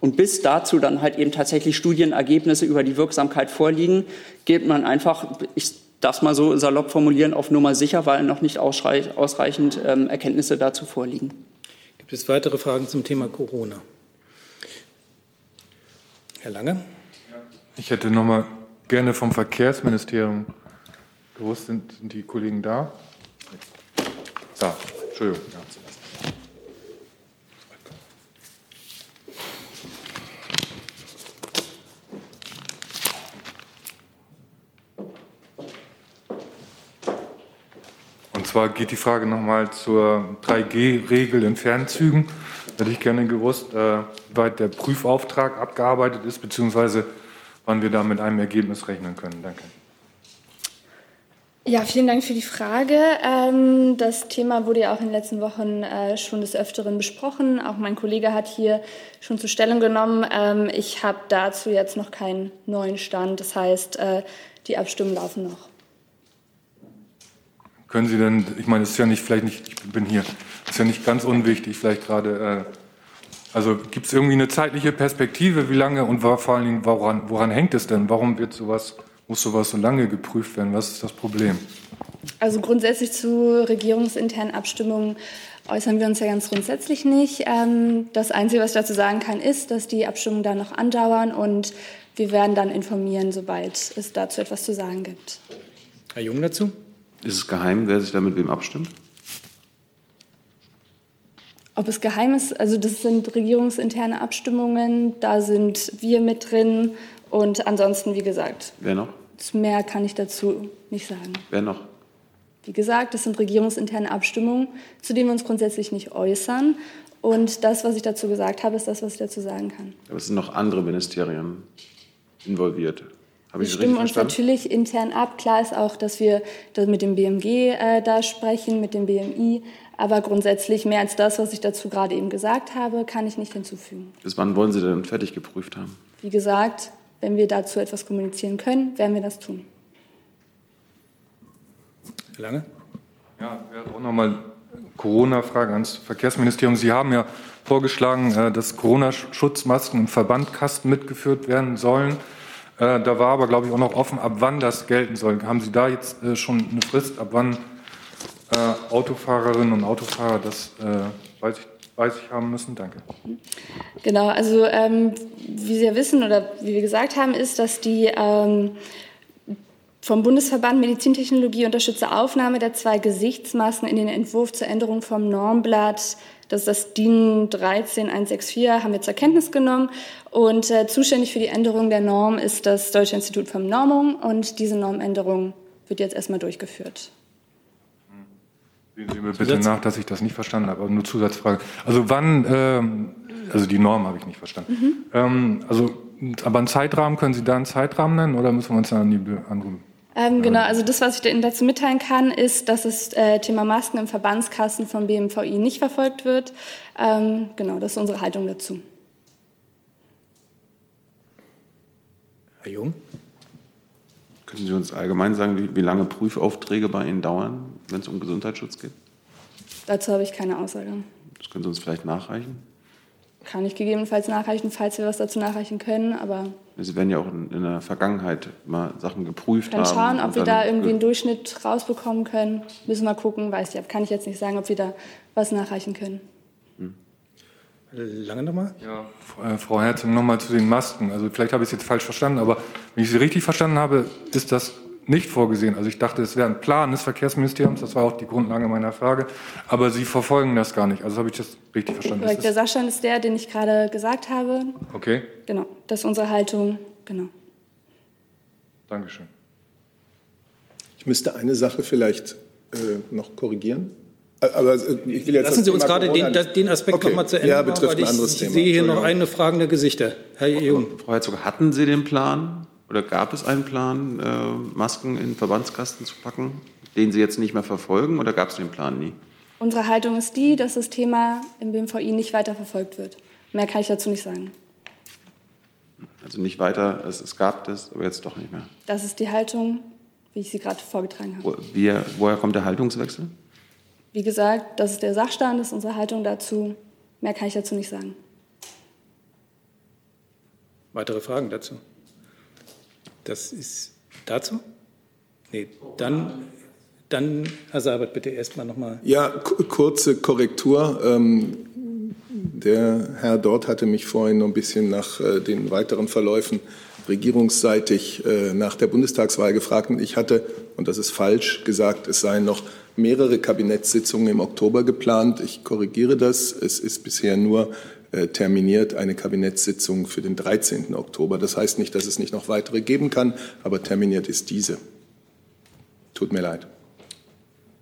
Speaker 12: Und bis dazu dann halt eben tatsächlich Studienergebnisse über die Wirksamkeit vorliegen, geht man einfach, ich darf mal so salopp formulieren, auf Nummer sicher, weil noch nicht ausreichend ähm, Erkenntnisse dazu vorliegen.
Speaker 1: Gibt es weitere Fragen zum Thema Corona? Herr Lange?
Speaker 13: Ich hätte noch mal gerne vom Verkehrsministerium gewusst, sind, sind die Kollegen da? Da, Entschuldigung. Ja. Und zwar geht die Frage nochmal zur 3G-Regel in Fernzügen. Da hätte ich gerne gewusst, äh, wie weit der Prüfauftrag abgearbeitet ist, beziehungsweise wann wir da mit einem Ergebnis rechnen können. Danke.
Speaker 14: Ja, vielen Dank für die Frage. Ähm, das Thema wurde ja auch in den letzten Wochen äh, schon des Öfteren besprochen. Auch mein Kollege hat hier schon zur Stellung genommen. Ähm, ich habe dazu jetzt noch keinen neuen Stand. Das heißt, äh, die Abstimmungen laufen noch.
Speaker 13: Können Sie denn, ich meine, es ist ja nicht, vielleicht nicht, ich bin hier, es ist ja nicht ganz unwichtig, vielleicht gerade, äh, also gibt es irgendwie eine zeitliche Perspektive, wie lange und vor allen Dingen, woran, woran hängt es denn? Warum wird sowas muss sowas so lange geprüft werden? Was ist das Problem?
Speaker 14: Also grundsätzlich zu regierungsinternen Abstimmungen äußern wir uns ja ganz grundsätzlich nicht. Ähm, das Einzige, was ich dazu sagen kann, ist, dass die Abstimmungen da noch andauern und wir werden dann informieren, sobald es dazu etwas zu sagen gibt.
Speaker 1: Herr Jung dazu?
Speaker 7: Ist es geheim, wer sich da mit wem abstimmt?
Speaker 14: Ob es geheim ist, also das sind regierungsinterne Abstimmungen, da sind wir mit drin und ansonsten, wie gesagt.
Speaker 7: Wer noch?
Speaker 14: Mehr kann ich dazu nicht sagen.
Speaker 7: Wer noch?
Speaker 14: Wie gesagt, das sind regierungsinterne Abstimmungen, zu denen wir uns grundsätzlich nicht äußern. Und das, was ich dazu gesagt habe, ist das, was ich dazu sagen kann.
Speaker 7: Aber es sind noch andere Ministerien involviert.
Speaker 14: Habe wir stimmen uns natürlich intern ab. Klar ist auch, dass wir mit dem BMG äh, da sprechen, mit dem BMI. Aber grundsätzlich mehr als das, was ich dazu gerade eben gesagt habe, kann ich nicht hinzufügen.
Speaker 7: Bis wann wollen Sie denn fertig geprüft haben?
Speaker 14: Wie gesagt, wenn wir dazu etwas kommunizieren können, werden wir das tun.
Speaker 1: Herr Lange?
Speaker 13: Ja, wäre auch nochmal Corona-Frage ans Verkehrsministerium. Sie haben ja vorgeschlagen, äh, dass Corona-Schutzmasken im Verbandkasten mitgeführt werden sollen. Äh, da war aber, glaube ich, auch noch offen, ab wann das gelten soll. Haben Sie da jetzt äh, schon eine Frist, ab wann Autofahrerinnen und Autofahrer das, weiß ich, weiß ich haben müssen? Danke.
Speaker 14: Genau, also ähm, wie Sie ja wissen oder wie wir gesagt haben, ist, dass die ähm, vom Bundesverband Medizintechnologie unterstützte Aufnahme der zwei Gesichtsmasken in den Entwurf zur Änderung vom Normblatt, das ist das DIN 13164, haben wir zur Kenntnis genommen. Und äh, zuständig für die Änderung der Norm ist das Deutsche Institut für Normung und diese Normänderung wird jetzt erstmal durchgeführt.
Speaker 13: Sehen Sie mir bitte Zusatz? nach, dass ich das nicht verstanden habe, aber nur Zusatzfrage. Also wann, ähm, also die Norm habe ich nicht verstanden. Mhm. Ähm, also, aber einen Zeitrahmen, können Sie da einen Zeitrahmen nennen oder müssen wir uns da an die andere
Speaker 14: ähm, genau, also das, was ich Ihnen dazu mitteilen kann, ist, dass das äh, Thema Masken im Verbandskasten vom BMVI nicht verfolgt wird. Ähm, genau, das ist unsere Haltung dazu.
Speaker 1: Herr Jung?
Speaker 7: Können Sie uns allgemein sagen, wie, wie lange Prüfaufträge bei Ihnen dauern, wenn es um Gesundheitsschutz geht?
Speaker 14: Dazu habe ich keine Aussage.
Speaker 7: Das können Sie uns vielleicht nachreichen?
Speaker 14: Kann ich gegebenenfalls nachreichen, falls wir was dazu nachreichen können, aber.
Speaker 7: Sie werden ja auch in, in der Vergangenheit mal Sachen geprüft
Speaker 14: dann
Speaker 7: haben.
Speaker 14: Dann schauen, ob wir da irgendwie einen Durchschnitt rausbekommen können. Müssen wir gucken, weiß ich, kann ich jetzt nicht sagen, ob wir da was nachreichen können.
Speaker 1: Lange nochmal?
Speaker 13: Ja, äh, Frau Herzog, nochmal zu den Masken. Also vielleicht habe ich es jetzt falsch verstanden, aber wenn ich Sie richtig verstanden habe, ist das nicht vorgesehen. Also ich dachte, es wäre ein Plan des Verkehrsministeriums, das war auch die Grundlage meiner Frage, aber Sie verfolgen das gar nicht. Also habe ich das richtig verstanden?
Speaker 14: Korrekt, der Sachstand ist der, den ich gerade gesagt habe.
Speaker 13: Okay.
Speaker 14: Genau, das ist unsere Haltung, genau.
Speaker 13: Dankeschön.
Speaker 5: Ich müsste eine Sache vielleicht äh, noch korrigieren. Aber äh, ich will jetzt
Speaker 1: Lassen Sie uns gerade den, den, Aspekt okay. noch mal zu Ende
Speaker 5: ja, betrifft
Speaker 1: machen,
Speaker 5: ein anderes
Speaker 1: ich,
Speaker 5: Thema.
Speaker 1: Ich sehe hier noch eine fragende Gesichter. Herr Jung.
Speaker 7: Frau Herzog, hatten Sie den Plan oder gab es einen Plan, äh, Masken in Verbandskasten zu packen, den Sie jetzt nicht mehr verfolgen oder gab es den Plan nie?
Speaker 14: Unsere Haltung ist die, dass das Thema im BMVI nicht weiter verfolgt wird. Mehr kann ich dazu nicht sagen.
Speaker 7: Also nicht weiter, es, es gab das, aber jetzt doch nicht mehr.
Speaker 14: Das ist die Haltung, wie ich sie gerade vorgetragen habe.
Speaker 7: Wie, woher kommt der Haltungswechsel?
Speaker 14: Wie gesagt, das ist der Sachstand, das ist unsere Haltung dazu. Mehr kann ich dazu nicht sagen.
Speaker 1: Weitere Fragen dazu? Das ist dazu? Nee, dann, dann Herr Seibert, bitte erst mal nochmal.
Speaker 5: Ja, kurze Korrektur. Ähm, der Herr dort hatte mich vorhin noch ein bisschen nach äh, den weiteren Verläufen regierungsseitig äh, nach der Bundestagswahl gefragt. Und ich hatte, und das ist falsch, gesagt, es seien noch mehrere Kabinettssitzungen im Oktober geplant. Ich korrigiere das. Es ist bisher nur terminiert eine Kabinettssitzung für den 13. Oktober. Das heißt nicht, dass es nicht noch weitere geben kann, aber terminiert ist diese. Tut mir leid.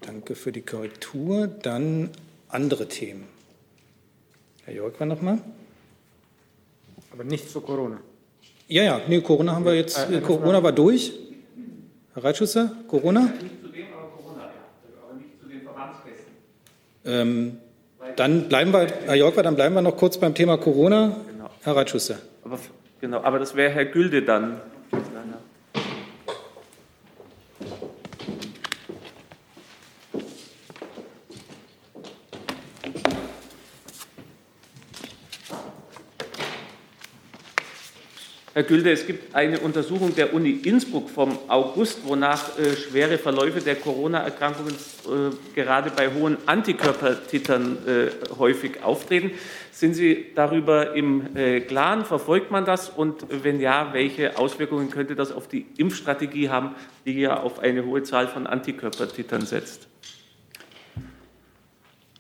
Speaker 1: Danke für die Korrektur. Dann andere Themen. Herr Jörg war noch mal.
Speaker 4: Aber nicht zu Corona.
Speaker 1: Ja, ja, nee, Corona haben wir jetzt. Äh, Corona war durch. Herr Reitschusser, Corona? Nicht zu dem, aber Corona, ja. Aber nicht zu den Verbandsgästen. Ähm, dann bleiben wir, Herr Jörg, dann bleiben wir noch kurz beim Thema Corona. Genau. Herr Reitschusser.
Speaker 6: Aber, genau, aber das wäre Herr Gülde dann. Herr Gülde, es gibt eine Untersuchung der Uni Innsbruck vom August, wonach äh, schwere Verläufe der Corona-Erkrankungen äh, gerade bei hohen Antikörpertitern äh, häufig auftreten. Sind Sie darüber im äh, Klaren? Verfolgt man das? Und wenn ja, welche Auswirkungen könnte das auf die Impfstrategie haben, die ja auf eine hohe Zahl von Antikörpertitern setzt?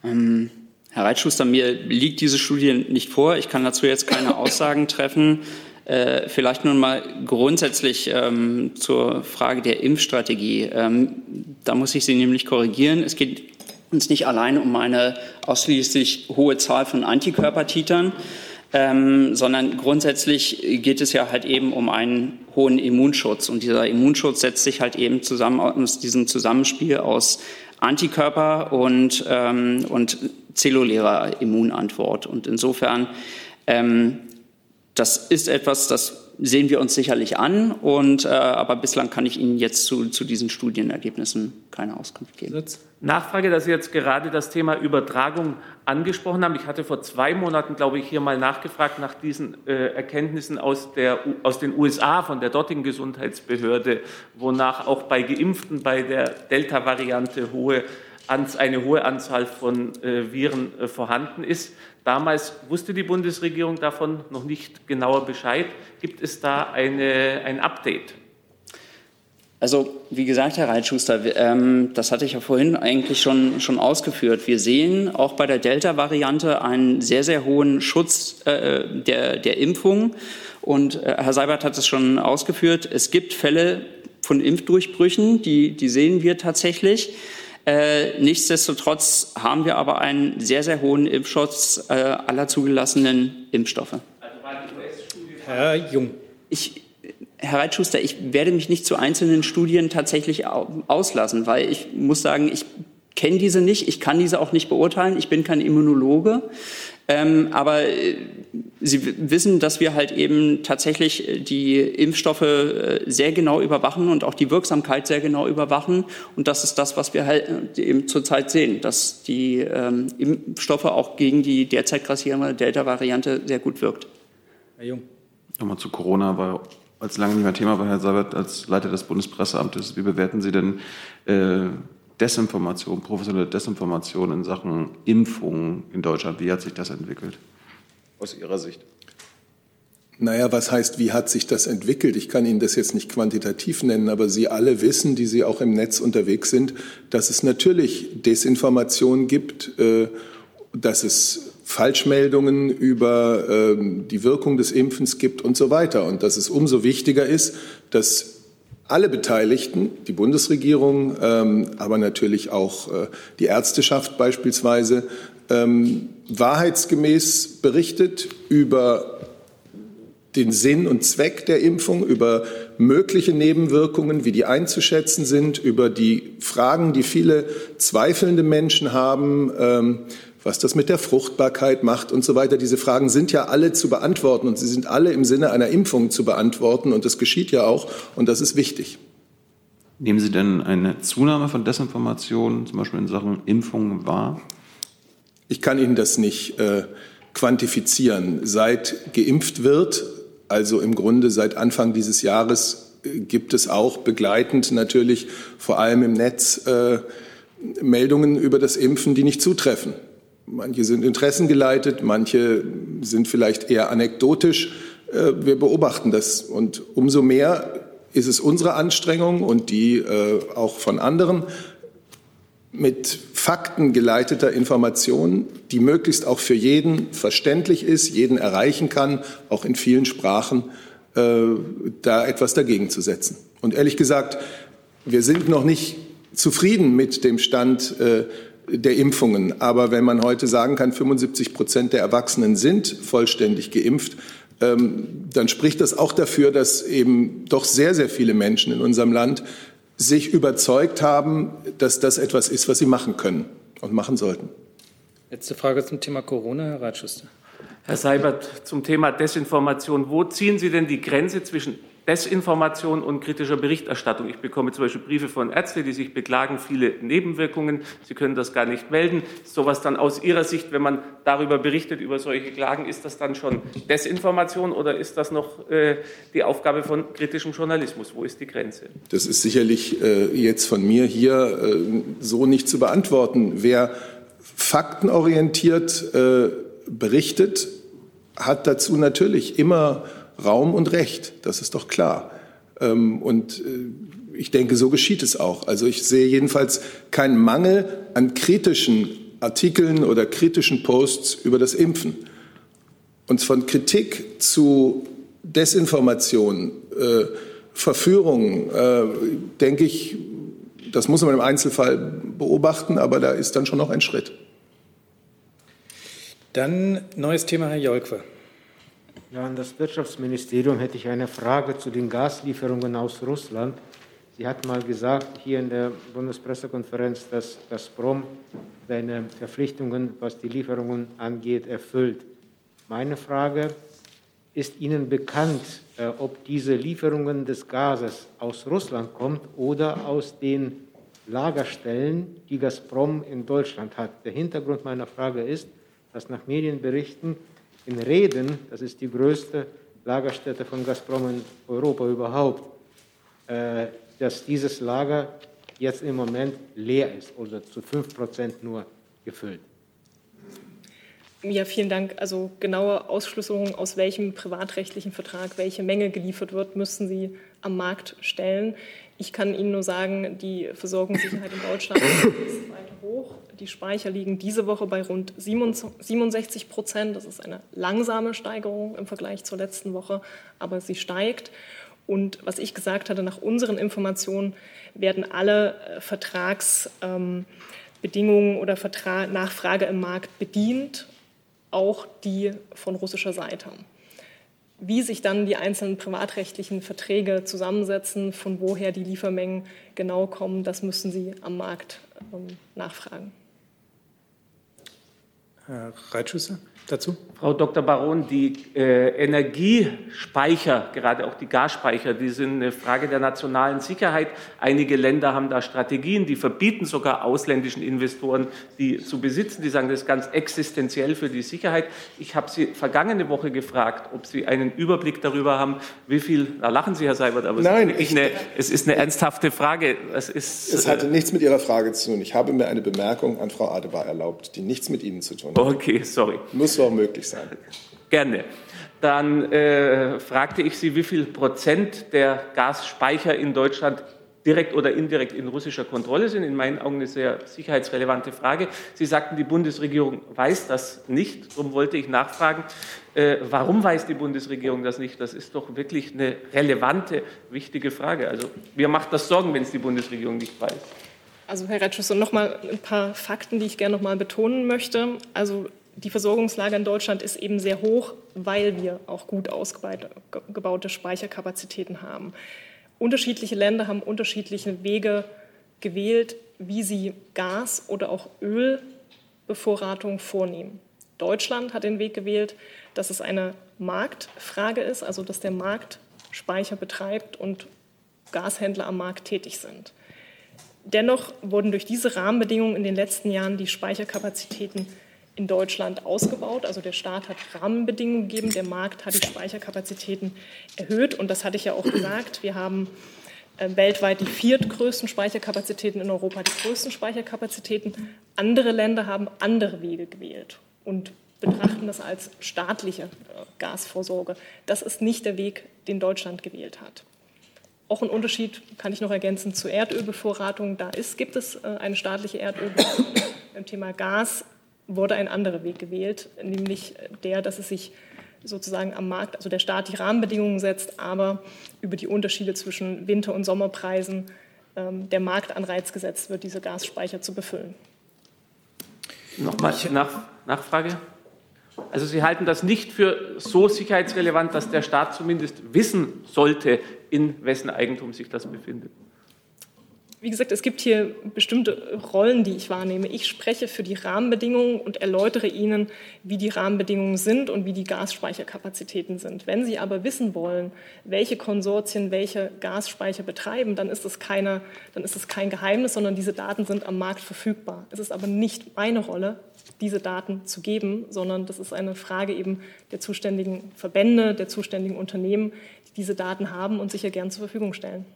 Speaker 12: Ähm, Herr Reitschuster, mir liegt diese Studie nicht vor. Ich kann dazu jetzt keine Aussagen treffen. Äh, vielleicht nun mal grundsätzlich ähm, zur Frage der Impfstrategie. Ähm, da muss ich Sie nämlich korrigieren. Es geht uns nicht allein um eine ausschließlich hohe Zahl von Antikörpertitern, ähm, sondern grundsätzlich geht es ja halt eben um einen hohen Immunschutz. Und dieser Immunschutz setzt sich halt eben zusammen aus diesem Zusammenspiel aus Antikörper und, ähm, und zellulärer Immunantwort. Und insofern ähm, das ist etwas, das sehen wir uns sicherlich an, und, äh, aber bislang kann ich Ihnen jetzt zu, zu diesen Studienergebnissen keine Auskunft geben.
Speaker 6: Nachfrage, dass Sie jetzt gerade das Thema Übertragung angesprochen haben. Ich hatte vor zwei Monaten, glaube ich, hier mal nachgefragt nach diesen äh, Erkenntnissen aus, der, aus den USA von der dortigen Gesundheitsbehörde, wonach auch bei Geimpften bei der Delta-Variante hohe eine hohe Anzahl von äh, Viren äh, vorhanden ist. Damals wusste die Bundesregierung davon noch nicht genauer Bescheid. Gibt es da eine, ein Update?
Speaker 12: Also wie gesagt, Herr Reitschuster, ähm, das hatte ich ja vorhin eigentlich schon, schon ausgeführt. Wir sehen auch bei der Delta-Variante einen sehr, sehr hohen Schutz äh, der, der Impfung. Und Herr Seibert hat es schon ausgeführt. Es gibt Fälle von Impfdurchbrüchen, die, die sehen wir tatsächlich. Äh, nichtsdestotrotz haben wir aber einen sehr, sehr hohen Impfschutz äh, aller zugelassenen Impfstoffe.
Speaker 1: Herr Jung.
Speaker 12: Ich, Herr Reitschuster, ich werde mich nicht zu einzelnen Studien tatsächlich auslassen, weil ich muss sagen, ich kenne diese nicht, ich kann diese auch nicht beurteilen, ich bin kein Immunologe. Ähm, aber äh, Sie wissen, dass wir halt eben tatsächlich äh, die Impfstoffe äh, sehr genau überwachen und auch die Wirksamkeit sehr genau überwachen. Und das ist das, was wir halt eben zurzeit sehen, dass die ähm, Impfstoffe auch gegen die derzeit grassierende Delta-Variante sehr gut wirkt.
Speaker 7: Herr Jung. Nochmal zu Corona, weil als lange nicht mehr Thema war, Herr Sabat, als Leiter des Bundespresseamtes. Wie bewerten Sie denn äh, Desinformation, professionelle Desinformation in Sachen Impfungen in Deutschland. Wie hat sich das entwickelt aus Ihrer Sicht?
Speaker 5: Naja, was heißt, wie hat sich das entwickelt? Ich kann Ihnen das jetzt nicht quantitativ nennen, aber Sie alle wissen, die Sie auch im Netz unterwegs sind, dass es natürlich Desinformation gibt, äh, dass es Falschmeldungen über ähm, die Wirkung des Impfens gibt und so weiter. Und dass es umso wichtiger ist, dass alle Beteiligten, die Bundesregierung, ähm, aber natürlich auch äh, die Ärzteschaft beispielsweise, ähm, wahrheitsgemäß berichtet über den Sinn und Zweck der Impfung, über mögliche Nebenwirkungen, wie die einzuschätzen sind, über die Fragen, die viele zweifelnde Menschen haben, ähm, was das mit der Fruchtbarkeit macht und so weiter. Diese Fragen sind ja alle zu beantworten und sie sind alle im Sinne einer Impfung zu beantworten und das geschieht ja auch und das ist wichtig.
Speaker 7: Nehmen Sie denn eine Zunahme von Desinformation, zum Beispiel in Sachen Impfungen, wahr?
Speaker 5: Ich kann Ihnen das nicht äh, quantifizieren. Seit geimpft wird, also im Grunde seit Anfang dieses Jahres, äh, gibt es auch begleitend natürlich vor allem im Netz äh, Meldungen über das Impfen, die nicht zutreffen. Manche sind interessengeleitet, manche sind vielleicht eher anekdotisch. Äh, wir beobachten das. Und umso mehr ist es unsere Anstrengung und die äh, auch von anderen, mit Fakten geleiteter Information, die möglichst auch für jeden verständlich ist, jeden erreichen kann, auch in vielen Sprachen, äh, da etwas dagegen zu setzen. Und ehrlich gesagt, wir sind noch nicht zufrieden mit dem Stand äh, der Impfungen. Aber wenn man heute sagen kann, 75 Prozent der Erwachsenen sind vollständig geimpft, ähm, dann spricht das auch dafür, dass eben doch sehr, sehr viele Menschen in unserem Land sich überzeugt haben, dass das etwas ist, was sie machen können und machen sollten.
Speaker 1: Letzte Frage zum Thema Corona, Herr Ratschuster.
Speaker 6: Herr Seibert, zum Thema Desinformation. Wo ziehen Sie denn die Grenze zwischen Desinformation und kritischer Berichterstattung. Ich bekomme zum Beispiel Briefe von Ärzten, die sich beklagen, viele Nebenwirkungen. Sie können das gar nicht melden. Sowas dann aus Ihrer Sicht, wenn man darüber berichtet, über solche Klagen, ist das dann schon Desinformation oder ist das noch äh, die Aufgabe von kritischem Journalismus? Wo ist die Grenze?
Speaker 5: Das ist sicherlich äh, jetzt von mir hier äh, so nicht zu beantworten. Wer faktenorientiert äh, berichtet, hat dazu natürlich immer Raum und Recht. Das ist doch klar. Ähm, und äh, ich denke, so geschieht es auch. Also ich sehe jedenfalls keinen Mangel an kritischen Artikeln oder kritischen Posts über das Impfen. Und von Kritik zu Desinformation, äh, Verführung, äh, denke ich, das muss man im Einzelfall beobachten, aber da ist dann schon noch ein Schritt.
Speaker 1: Dann neues Thema, Herr Jolkwe.
Speaker 4: Ja, an das Wirtschaftsministerium hätte ich eine Frage zu den Gaslieferungen aus Russland. Sie hat mal gesagt, hier in der Bundespressekonferenz, dass Gazprom seine Verpflichtungen, was die Lieferungen angeht, erfüllt. Meine Frage, ist Ihnen bekannt, äh, ob diese Lieferungen des Gases aus Russland kommt oder aus den Lagerstellen, die Gazprom in Deutschland hat? Der Hintergrund meiner Frage ist, dass nach Medienberichten in Reden, das ist die größte Lagerstätte von Gazprom in Europa überhaupt, äh, dass dieses Lager jetzt im Moment leer ist oder zu 5 Prozent nur gefüllt.
Speaker 15: Ja, vielen Dank. Also genaue Ausschlüsselungen, aus welchem privatrechtlichen Vertrag welche Menge geliefert wird, müssen Sie am Markt stellen. Ich kann Ihnen nur sagen, die Versorgungssicherheit in Deutschland ist weiter hoch. Die Speicher liegen diese Woche bei rund 67 Prozent. Das ist eine langsame Steigerung im Vergleich zur letzten Woche, aber sie steigt. Und was ich gesagt hatte, nach unseren Informationen werden alle äh, Vertragsbedingungen ähm, oder Vertrag, Nachfrage im Markt bedient, auch die von russischer Seite. Wie sich dann die einzelnen privatrechtlichen Verträge zusammensetzen, von woher die Liefermengen genau kommen, das müssen Sie am Markt ähm, nachfragen.
Speaker 1: Herr Reitschüsse dazu?
Speaker 6: Frau Dr. Baron, die äh, Energiespeicher, gerade auch die Gasspeicher, die sind eine Frage der nationalen Sicherheit. Einige Länder haben da Strategien, die verbieten sogar ausländischen Investoren, die zu besitzen. Die sagen, das ist ganz existenziell für die Sicherheit. Ich habe Sie vergangene Woche gefragt, ob Sie einen Überblick darüber haben, wie viel, da lachen Sie, Herr Seibert, aber
Speaker 5: Nein,
Speaker 6: es, ist eine, es ist eine ernsthafte Frage. Es, ist,
Speaker 5: es hatte nichts mit Ihrer Frage zu tun. Ich habe mir eine Bemerkung an Frau Adebar erlaubt, die nichts mit Ihnen zu tun hat.
Speaker 6: Okay, sorry.
Speaker 5: Muss auch möglich sein.
Speaker 6: Gerne. Dann äh, fragte ich Sie, wie viel Prozent der Gasspeicher in Deutschland direkt oder indirekt in russischer Kontrolle sind. In meinen Augen eine sehr sicherheitsrelevante Frage. Sie sagten, die Bundesregierung weiß das nicht. Darum wollte ich nachfragen, äh, warum weiß die Bundesregierung das nicht? Das ist doch wirklich eine relevante, wichtige Frage. Also mir macht das Sorgen, wenn es die Bundesregierung nicht weiß.
Speaker 15: Also Herr Retschus, noch mal ein paar Fakten, die ich gerne noch mal betonen möchte. Also die Versorgungslage in Deutschland ist eben sehr hoch, weil wir auch gut ausgebaute Speicherkapazitäten haben. Unterschiedliche Länder haben unterschiedliche Wege gewählt, wie sie Gas oder auch Ölbevorratung vornehmen. Deutschland hat den Weg gewählt, dass es eine Marktfrage ist, also dass der Markt Speicher betreibt und Gashändler am Markt tätig sind. Dennoch wurden durch diese Rahmenbedingungen in den letzten Jahren die Speicherkapazitäten in Deutschland ausgebaut. Also der Staat hat Rahmenbedingungen gegeben, der Markt hat die Speicherkapazitäten erhöht. Und das hatte ich ja auch gesagt. Wir haben äh, weltweit die viertgrößten Speicherkapazitäten in Europa, die größten Speicherkapazitäten. Andere Länder haben andere Wege gewählt und betrachten das als staatliche äh, Gasvorsorge. Das ist nicht der Weg, den Deutschland gewählt hat. Auch ein Unterschied kann ich noch ergänzen zur Erdölbevorratung. Da ist, gibt es äh, eine staatliche Erdölbevorratung. Beim Thema Gas wurde ein anderer Weg gewählt, nämlich der, dass es sich sozusagen am Markt, also der Staat die Rahmenbedingungen setzt, aber über die Unterschiede zwischen Winter- und Sommerpreisen ähm, der Marktanreiz gesetzt wird, diese Gasspeicher zu befüllen.
Speaker 6: Nochmal nach, Nachfrage? Also Sie halten das nicht für so sicherheitsrelevant, dass der Staat zumindest wissen sollte, in wessen Eigentum sich das befindet?
Speaker 15: Wie gesagt, es gibt hier bestimmte Rollen, die ich wahrnehme. Ich spreche für die Rahmenbedingungen und erläutere Ihnen, wie die Rahmenbedingungen sind und wie die Gasspeicherkapazitäten sind. Wenn Sie aber wissen wollen, welche Konsortien welche Gasspeicher betreiben, dann ist es, keine, dann ist es kein Geheimnis, sondern diese Daten sind am Markt verfügbar. Es ist aber nicht meine Rolle, diese Daten zu geben, sondern das ist eine Frage eben der zuständigen Verbände, der zuständigen Unternehmen, die diese Daten haben und sicher gern zur Verfügung stellen.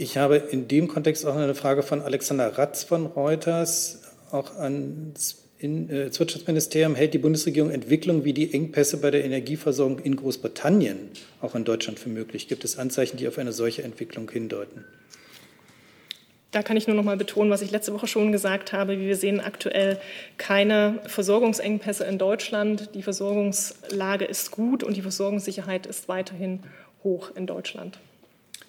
Speaker 1: Ich habe in dem Kontext auch eine Frage von Alexander Ratz von Reuters, auch ans äh, Wirtschaftsministerium. Hält die Bundesregierung Entwicklungen wie die Engpässe bei der Energieversorgung in Großbritannien auch in Deutschland für möglich? Gibt es Anzeichen, die auf eine solche Entwicklung hindeuten?
Speaker 15: Da kann ich nur noch mal betonen, was ich letzte Woche schon gesagt habe. Wir sehen aktuell keine Versorgungsengpässe in Deutschland. Die Versorgungslage ist gut und die Versorgungssicherheit ist weiterhin hoch in Deutschland.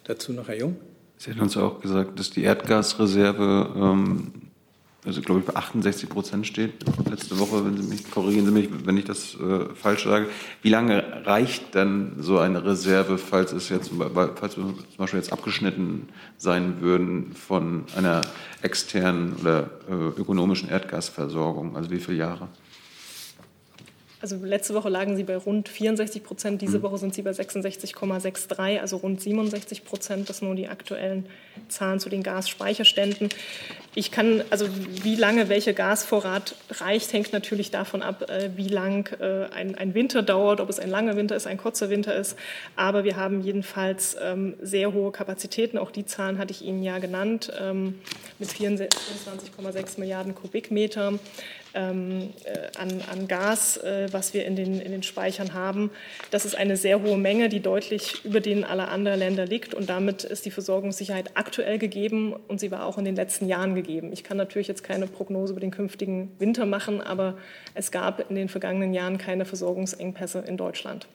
Speaker 1: Dazu noch Herr Jung.
Speaker 7: Sie hat uns auch gesagt, dass die Erdgasreserve, ähm, also glaube ich, bei 68 Prozent steht. Letzte Woche, wenn Sie mich korrigieren Sie mich, wenn ich das äh, falsch sage. Wie lange reicht dann so eine Reserve, falls es jetzt, falls wir zum Beispiel jetzt abgeschnitten sein würden von einer externen oder äh, ökonomischen Erdgasversorgung? Also wie viele Jahre?
Speaker 15: Also letzte Woche lagen sie bei rund 64 Prozent, diese mhm. Woche sind sie bei 66,63, also rund 67 Prozent. Das sind nur die aktuellen Zahlen zu den Gasspeicherständen. Ich kann, also wie lange welcher Gasvorrat reicht, hängt natürlich davon ab, äh, wie lang äh, ein, ein Winter dauert, ob es ein langer Winter ist, ein kurzer Winter ist. Aber wir haben jedenfalls ähm, sehr hohe Kapazitäten. Auch die Zahlen hatte ich Ihnen ja genannt, ähm, mit 24,6 Milliarden Kubikmeter ähm, äh, an, an, Gas, äh, was wir in den, in den Speichern haben. Das ist eine sehr hohe Menge, die deutlich über den aller anderen Länder liegt. Und damit ist die Versorgungssicherheit aktuell gegeben und sie war auch in den letzten Jahren gegeben. Ich kann natürlich jetzt keine Prognose über den künftigen Winter machen, aber es gab in den vergangenen Jahren keine Versorgungsengpässe in Deutschland.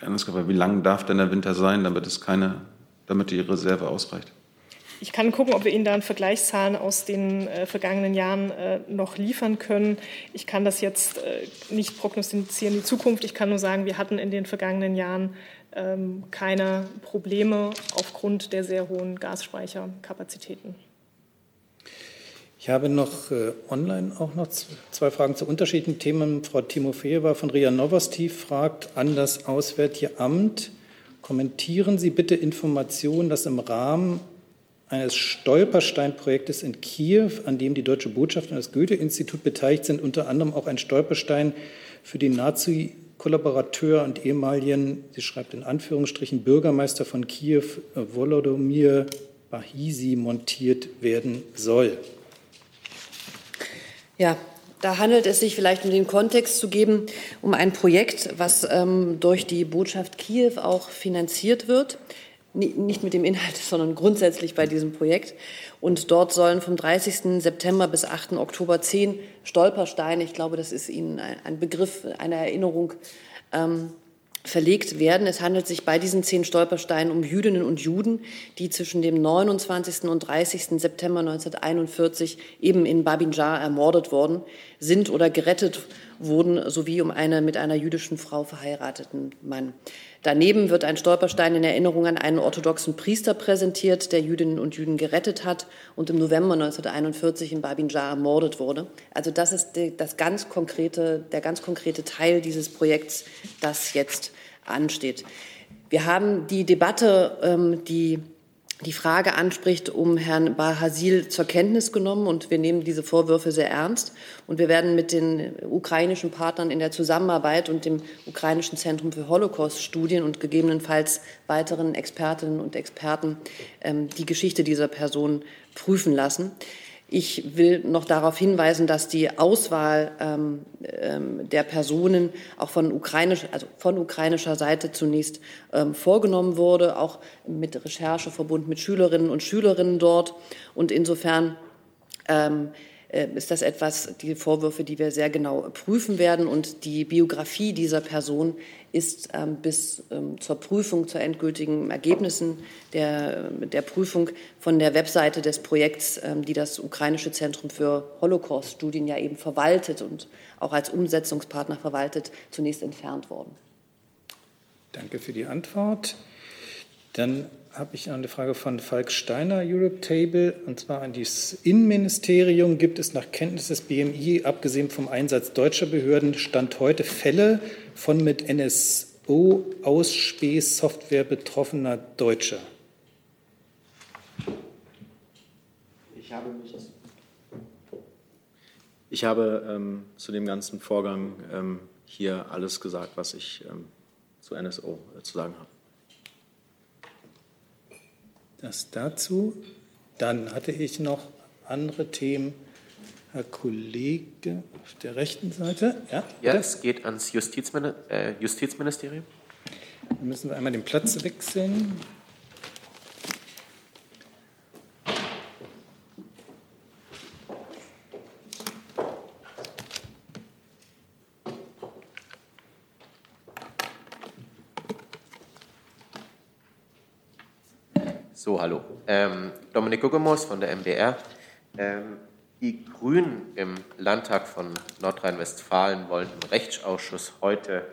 Speaker 7: Ja, wie lang darf denn der Winter sein, damit, es keine, damit die Reserve ausreicht?
Speaker 15: Ich kann gucken, ob wir Ihnen da Vergleichszahlen aus den äh, vergangenen Jahren äh, noch liefern können. Ich kann das jetzt äh, nicht prognostizieren, die Zukunft. Ich kann nur sagen, wir hatten in den vergangenen Jahren ähm, keine Probleme aufgrund der sehr hohen Gasspeicherkapazitäten.
Speaker 1: Ich habe noch äh, online auch noch zwei Fragen zu unterschiedlichen Themen. Frau Timofeeva von RIA Novosti fragt an das Auswärtige Amt, kommentieren Sie bitte Informationen, dass im Rahmen eines Stolpersteinprojektes in Kiew, an dem die Deutsche Botschaft und das Goethe-Institut beteiligt sind, unter anderem auch ein Stolperstein für den Nazi-Kollaborateur und ehemaligen, sie schreibt in Anführungsstrichen, Bürgermeister von Kiew, Volodymyr Bahisi, montiert werden soll.
Speaker 8: Ja, da handelt es sich vielleicht, um den Kontext zu geben, um ein Projekt, was ähm, durch die Botschaft Kiew auch finanziert wird nicht mit dem Inhalt, sondern grundsätzlich bei diesem Projekt. Und dort sollen vom 30. September bis 8. Oktober zehn Stolpersteine, ich glaube, das ist Ihnen ein Begriff, eine Erinnerung, ähm, verlegt werden. Es handelt sich bei diesen zehn Stolpersteinen um Jüdinnen und Juden, die zwischen dem 29. und 30. September 1941 eben in Babinjar ermordet worden sind oder gerettet wurden, sowie um eine mit einer jüdischen Frau verheirateten Mann. Daneben wird ein Stolperstein in Erinnerung an einen orthodoxen Priester präsentiert, der Jüdinnen und Juden gerettet hat und im November 1941 in Babinjar ermordet wurde. Also das ist das ganz konkrete, der ganz konkrete Teil dieses Projekts, das jetzt ansteht. Wir haben die Debatte, ähm, die die Frage anspricht, um Herrn Bahasil zur Kenntnis genommen und wir nehmen diese Vorwürfe sehr ernst und wir werden mit den ukrainischen Partnern in der Zusammenarbeit und dem ukrainischen Zentrum für Holocaust-Studien und gegebenenfalls weiteren Expertinnen und Experten ähm, die Geschichte dieser Person prüfen lassen. Ich will noch darauf hinweisen, dass die Auswahl ähm, ähm, der Personen auch von, ukrainisch, also von ukrainischer Seite zunächst ähm, vorgenommen wurde, auch mit Recherche verbunden mit Schülerinnen und Schülerinnen dort. Und insofern ähm, äh, ist das etwas, die Vorwürfe, die wir sehr genau prüfen werden. Und die Biografie dieser Person ist ähm, bis ähm, zur Prüfung, zur endgültigen Ergebnissen der, der Prüfung von der Webseite des Projekts, ähm, die das ukrainische Zentrum für Holocaust-Studien ja eben verwaltet und auch als Umsetzungspartner verwaltet, zunächst entfernt worden.
Speaker 1: Danke für die Antwort. Dann habe ich eine Frage von Falk Steiner, Europe Table, und zwar an das Innenministerium. Gibt es nach Kenntnis des BMI, abgesehen vom Einsatz deutscher Behörden, Stand heute Fälle von mit NSO-Ausspähsoftware betroffener Deutscher?
Speaker 11: Ich habe, mich, ich habe ähm, zu dem ganzen Vorgang ähm, hier alles gesagt, was ich ähm, zu NSO äh, zu sagen habe.
Speaker 1: Das dazu. Dann hatte ich noch andere Themen. Herr Kollege auf der rechten Seite. Ja,
Speaker 16: ja es geht ans Justizmin äh, Justizministerium.
Speaker 1: Dann müssen wir einmal den Platz wechseln.
Speaker 16: So, hallo. Ähm, Dominik Guggemos von der MDR. Ähm, die Grünen im Landtag von Nordrhein-Westfalen wollen im Rechtsausschuss heute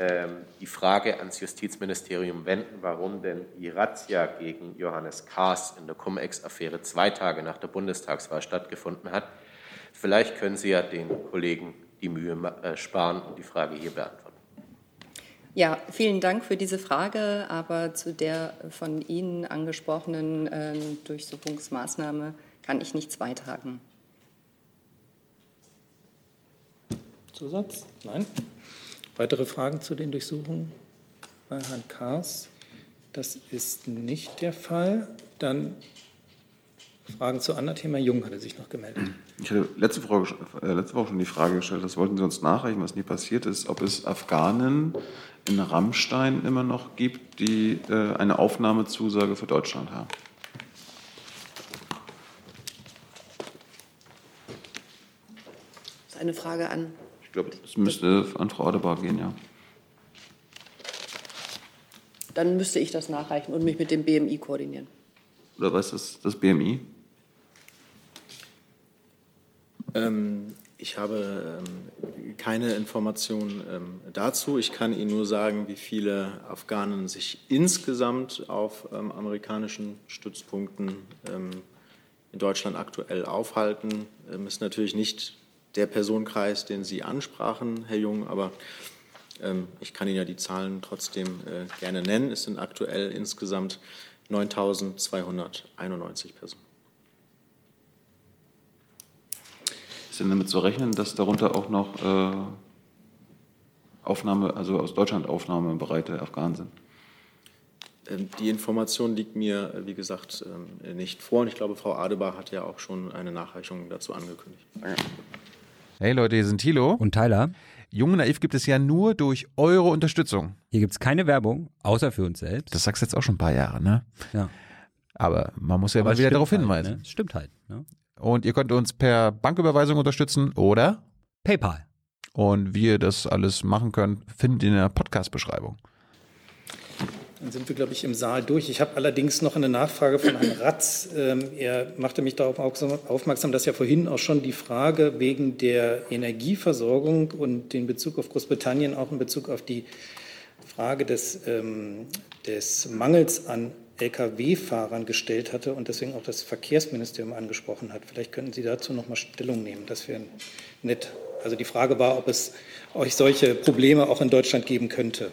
Speaker 16: ähm, die Frage ans Justizministerium wenden, warum denn die Razzia gegen Johannes Kahrs in der Cum-Ex-Affäre zwei Tage nach der Bundestagswahl stattgefunden hat. Vielleicht können Sie ja den Kollegen die Mühe äh, sparen und die Frage hier beantworten.
Speaker 17: Ja, vielen Dank für diese Frage. Aber zu der von Ihnen angesprochenen äh, Durchsuchungsmaßnahme kann ich nichts beitragen.
Speaker 1: Zusatz? Nein. Weitere Fragen zu den Durchsuchungen bei Herrn Kaas? Das ist nicht der Fall. Dann Fragen zu anderen Thema. Jung hatte sich noch gemeldet.
Speaker 7: Ich hatte letzte, Frage, äh, letzte Woche schon die Frage gestellt, das wollten Sie uns nachreichen, was nie passiert ist, ob es Afghanen in Rammstein immer noch gibt, die äh, eine Aufnahmezusage für Deutschland haben.
Speaker 8: Das ist eine Frage an.
Speaker 7: Ich glaube, das müsste an Frau Adebar gehen, ja.
Speaker 8: Dann müsste ich das nachreichen und mich mit dem BMI koordinieren.
Speaker 7: Oder was ist das BMI?
Speaker 11: Ähm, ich habe ähm, keine Informationen ähm, dazu. Ich kann Ihnen nur sagen, wie viele Afghanen sich insgesamt auf ähm, amerikanischen Stützpunkten ähm, in Deutschland aktuell aufhalten. Ähm, ist natürlich nicht der Personenkreis, den Sie ansprachen, Herr Jung, aber ich kann Ihnen ja die Zahlen trotzdem äh, gerne nennen. Es sind aktuell insgesamt 9.291 Personen.
Speaker 7: Ist denn damit zu rechnen, dass darunter auch noch äh, Aufnahme, also aus Deutschland aufnahmebereite Afghanen sind?
Speaker 11: Ähm, die Information liegt mir, äh, wie gesagt, ähm, nicht vor. Und ich glaube, Frau Adebar hat ja auch schon eine Nachreichung dazu angekündigt.
Speaker 3: Hey Leute, hier sind Thilo.
Speaker 18: Und Tyler.
Speaker 3: Junge Naiv gibt es ja nur durch eure Unterstützung.
Speaker 18: Hier gibt es keine Werbung, außer für uns selbst.
Speaker 3: Das sagst du jetzt auch schon ein paar Jahre, ne?
Speaker 18: Ja.
Speaker 3: Aber man muss ja Aber mal wieder darauf
Speaker 18: halt,
Speaker 3: hinweisen.
Speaker 18: Ne? Stimmt halt. Ne?
Speaker 3: Und ihr könnt uns per Banküberweisung unterstützen oder
Speaker 18: PayPal.
Speaker 3: Und wie ihr das alles machen könnt, findet ihr in der Podcast-Beschreibung.
Speaker 1: Dann sind wir, glaube ich, im Saal durch. Ich habe allerdings noch eine Nachfrage von Herrn Ratz. Ähm, er machte mich darauf aufmerksam, dass ja vorhin auch schon die Frage wegen der Energieversorgung und den Bezug auf Großbritannien auch in Bezug auf die Frage des, ähm, des Mangels an Lkw-Fahrern gestellt hatte und deswegen auch das Verkehrsministerium angesprochen hat. Vielleicht könnten Sie dazu noch mal Stellung nehmen. Das wäre nett. Also die Frage war, ob es euch solche Probleme auch in Deutschland geben könnte.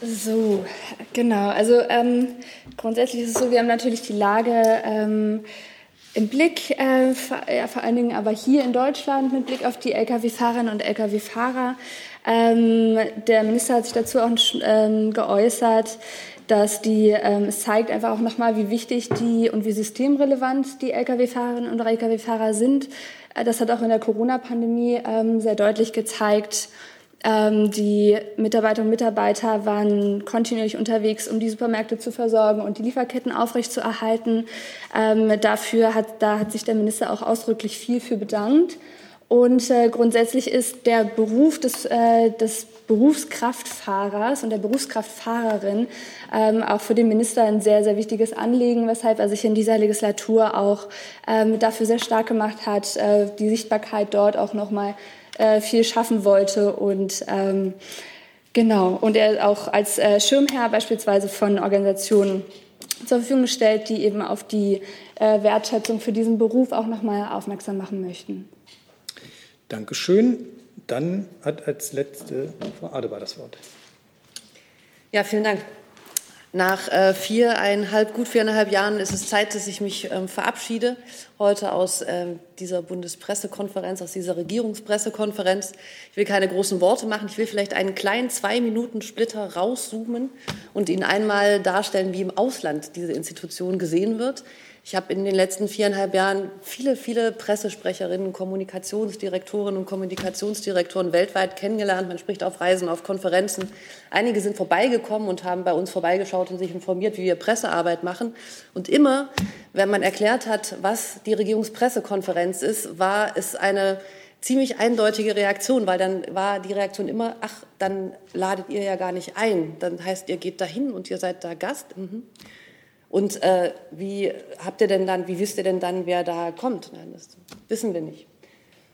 Speaker 14: So, genau. Also ähm, grundsätzlich ist es so, wir haben natürlich die Lage ähm, im Blick, äh, vor, ja, vor allen Dingen aber hier in Deutschland mit Blick auf die Lkw-Fahrerinnen und Lkw-Fahrer. Ähm, der Minister hat sich dazu auch ähm, geäußert, dass die, ähm, es zeigt einfach auch nochmal, wie wichtig die und wie systemrelevant die Lkw-Fahrerinnen und Lkw-Fahrer sind. Äh, das hat auch in der Corona-Pandemie ähm, sehr deutlich gezeigt. Ähm, die Mitarbeiterinnen und Mitarbeiter waren kontinuierlich unterwegs, um die Supermärkte zu versorgen und die Lieferketten aufrechtzuerhalten. Ähm, dafür hat, da hat sich der Minister auch ausdrücklich viel für bedankt. Und äh, grundsätzlich ist der Beruf des, äh, des Berufskraftfahrers und der Berufskraftfahrerin ähm, auch für den Minister ein sehr, sehr wichtiges Anliegen, weshalb er sich in dieser Legislatur auch ähm, dafür sehr stark gemacht hat, äh, die Sichtbarkeit dort auch nochmal äh, viel schaffen wollte und ähm, genau und er auch als äh, Schirmherr beispielsweise von Organisationen zur Verfügung stellt, die eben auf die äh, Wertschätzung für diesen Beruf auch nochmal aufmerksam machen möchten.
Speaker 1: Dankeschön. Dann hat als letzte Frau Adebar das Wort.
Speaker 8: Ja, vielen Dank. Nach äh, viereinhalb, gut viereinhalb Jahren ist es Zeit, dass ich mich ähm, verabschiede heute aus ähm, dieser Bundespressekonferenz, aus dieser Regierungspressekonferenz. Ich will keine großen Worte machen. Ich will vielleicht einen kleinen Zwei-Minuten-Splitter rauszoomen und Ihnen einmal darstellen, wie im Ausland diese Institution gesehen wird. Ich habe in den letzten viereinhalb Jahren viele, viele Pressesprecherinnen, Kommunikationsdirektorinnen und Kommunikationsdirektoren weltweit kennengelernt. Man spricht auf Reisen, auf Konferenzen. Einige sind vorbeigekommen und haben bei uns vorbeigeschaut und sich informiert, wie wir Pressearbeit machen. Und immer, wenn man erklärt hat, was die Regierungspressekonferenz ist, war es eine ziemlich eindeutige Reaktion, weil dann war die Reaktion immer, ach, dann ladet ihr ja gar nicht ein. Dann heißt, ihr geht dahin und ihr seid da Gast. Mhm. Und äh, wie habt ihr denn dann, wie wisst ihr denn dann, wer da kommt? Nein, das wissen wir nicht.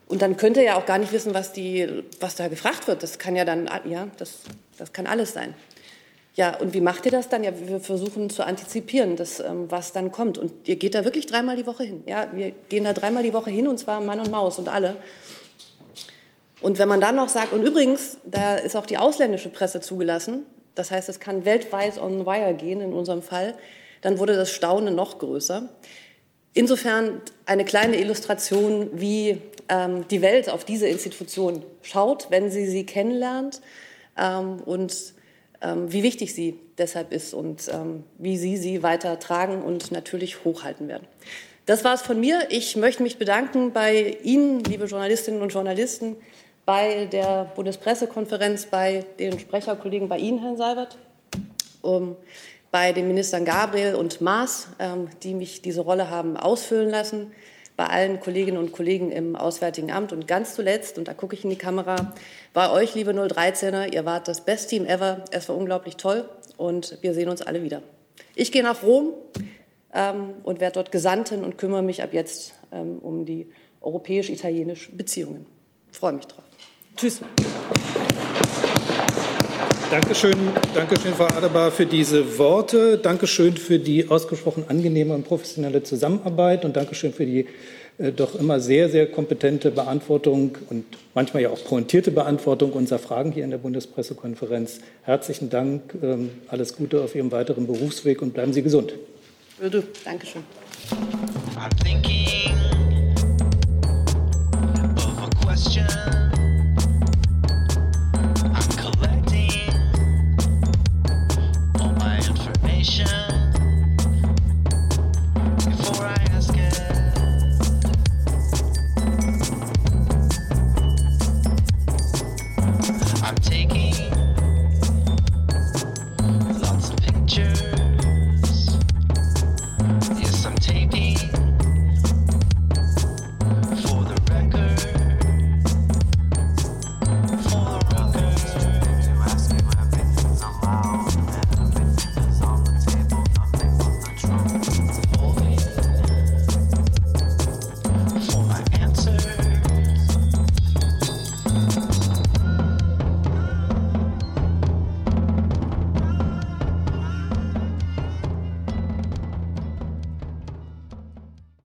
Speaker 8: Und dann könnt ihr ja auch gar nicht wissen, was, die, was da gefragt wird. Das kann ja dann, ja, das, das kann alles sein. Ja, und wie macht ihr das dann? Ja, wir versuchen zu antizipieren, das, ähm, was dann kommt. Und ihr geht da wirklich dreimal die Woche hin. Ja, wir gehen da dreimal die Woche hin und zwar Mann und Maus und alle. Und wenn man dann noch sagt, und übrigens, da ist auch die ausländische Presse zugelassen, das heißt, es kann weltweit on wire gehen in unserem Fall, dann wurde das Staunen noch größer. Insofern eine kleine Illustration, wie ähm, die Welt auf diese Institution schaut, wenn sie sie kennenlernt ähm, und ähm, wie wichtig sie deshalb ist und ähm, wie sie sie weiter tragen und natürlich hochhalten werden. Das war es von mir. Ich möchte mich bedanken bei Ihnen, liebe Journalistinnen und Journalisten, bei der Bundespressekonferenz, bei den Sprecherkollegen, bei Ihnen, Herrn Seibert. Um, bei den Ministern Gabriel und Maas, ähm, die mich diese Rolle haben ausfüllen lassen, bei allen Kolleginnen und Kollegen im Auswärtigen Amt und ganz zuletzt, und da gucke ich in die Kamera, bei euch, liebe 013er, ihr wart das Best Team ever, es war unglaublich toll und wir sehen uns alle wieder. Ich gehe nach Rom ähm, und werde dort Gesandtin und kümmere mich ab jetzt ähm, um die europäisch-italienischen Beziehungen. Freue mich drauf. Tschüss.
Speaker 1: Dankeschön, Dankeschön, Frau Adebar, für diese Worte. Dankeschön für die ausgesprochen angenehme und professionelle Zusammenarbeit und Dankeschön für die äh, doch immer sehr, sehr kompetente Beantwortung und manchmal ja auch pointierte Beantwortung unserer Fragen hier in der Bundespressekonferenz. Herzlichen Dank, ähm, alles Gute auf Ihrem weiteren Berufsweg und bleiben Sie gesund.
Speaker 8: Würde. Dankeschön.
Speaker 19: I'm thinking of a question.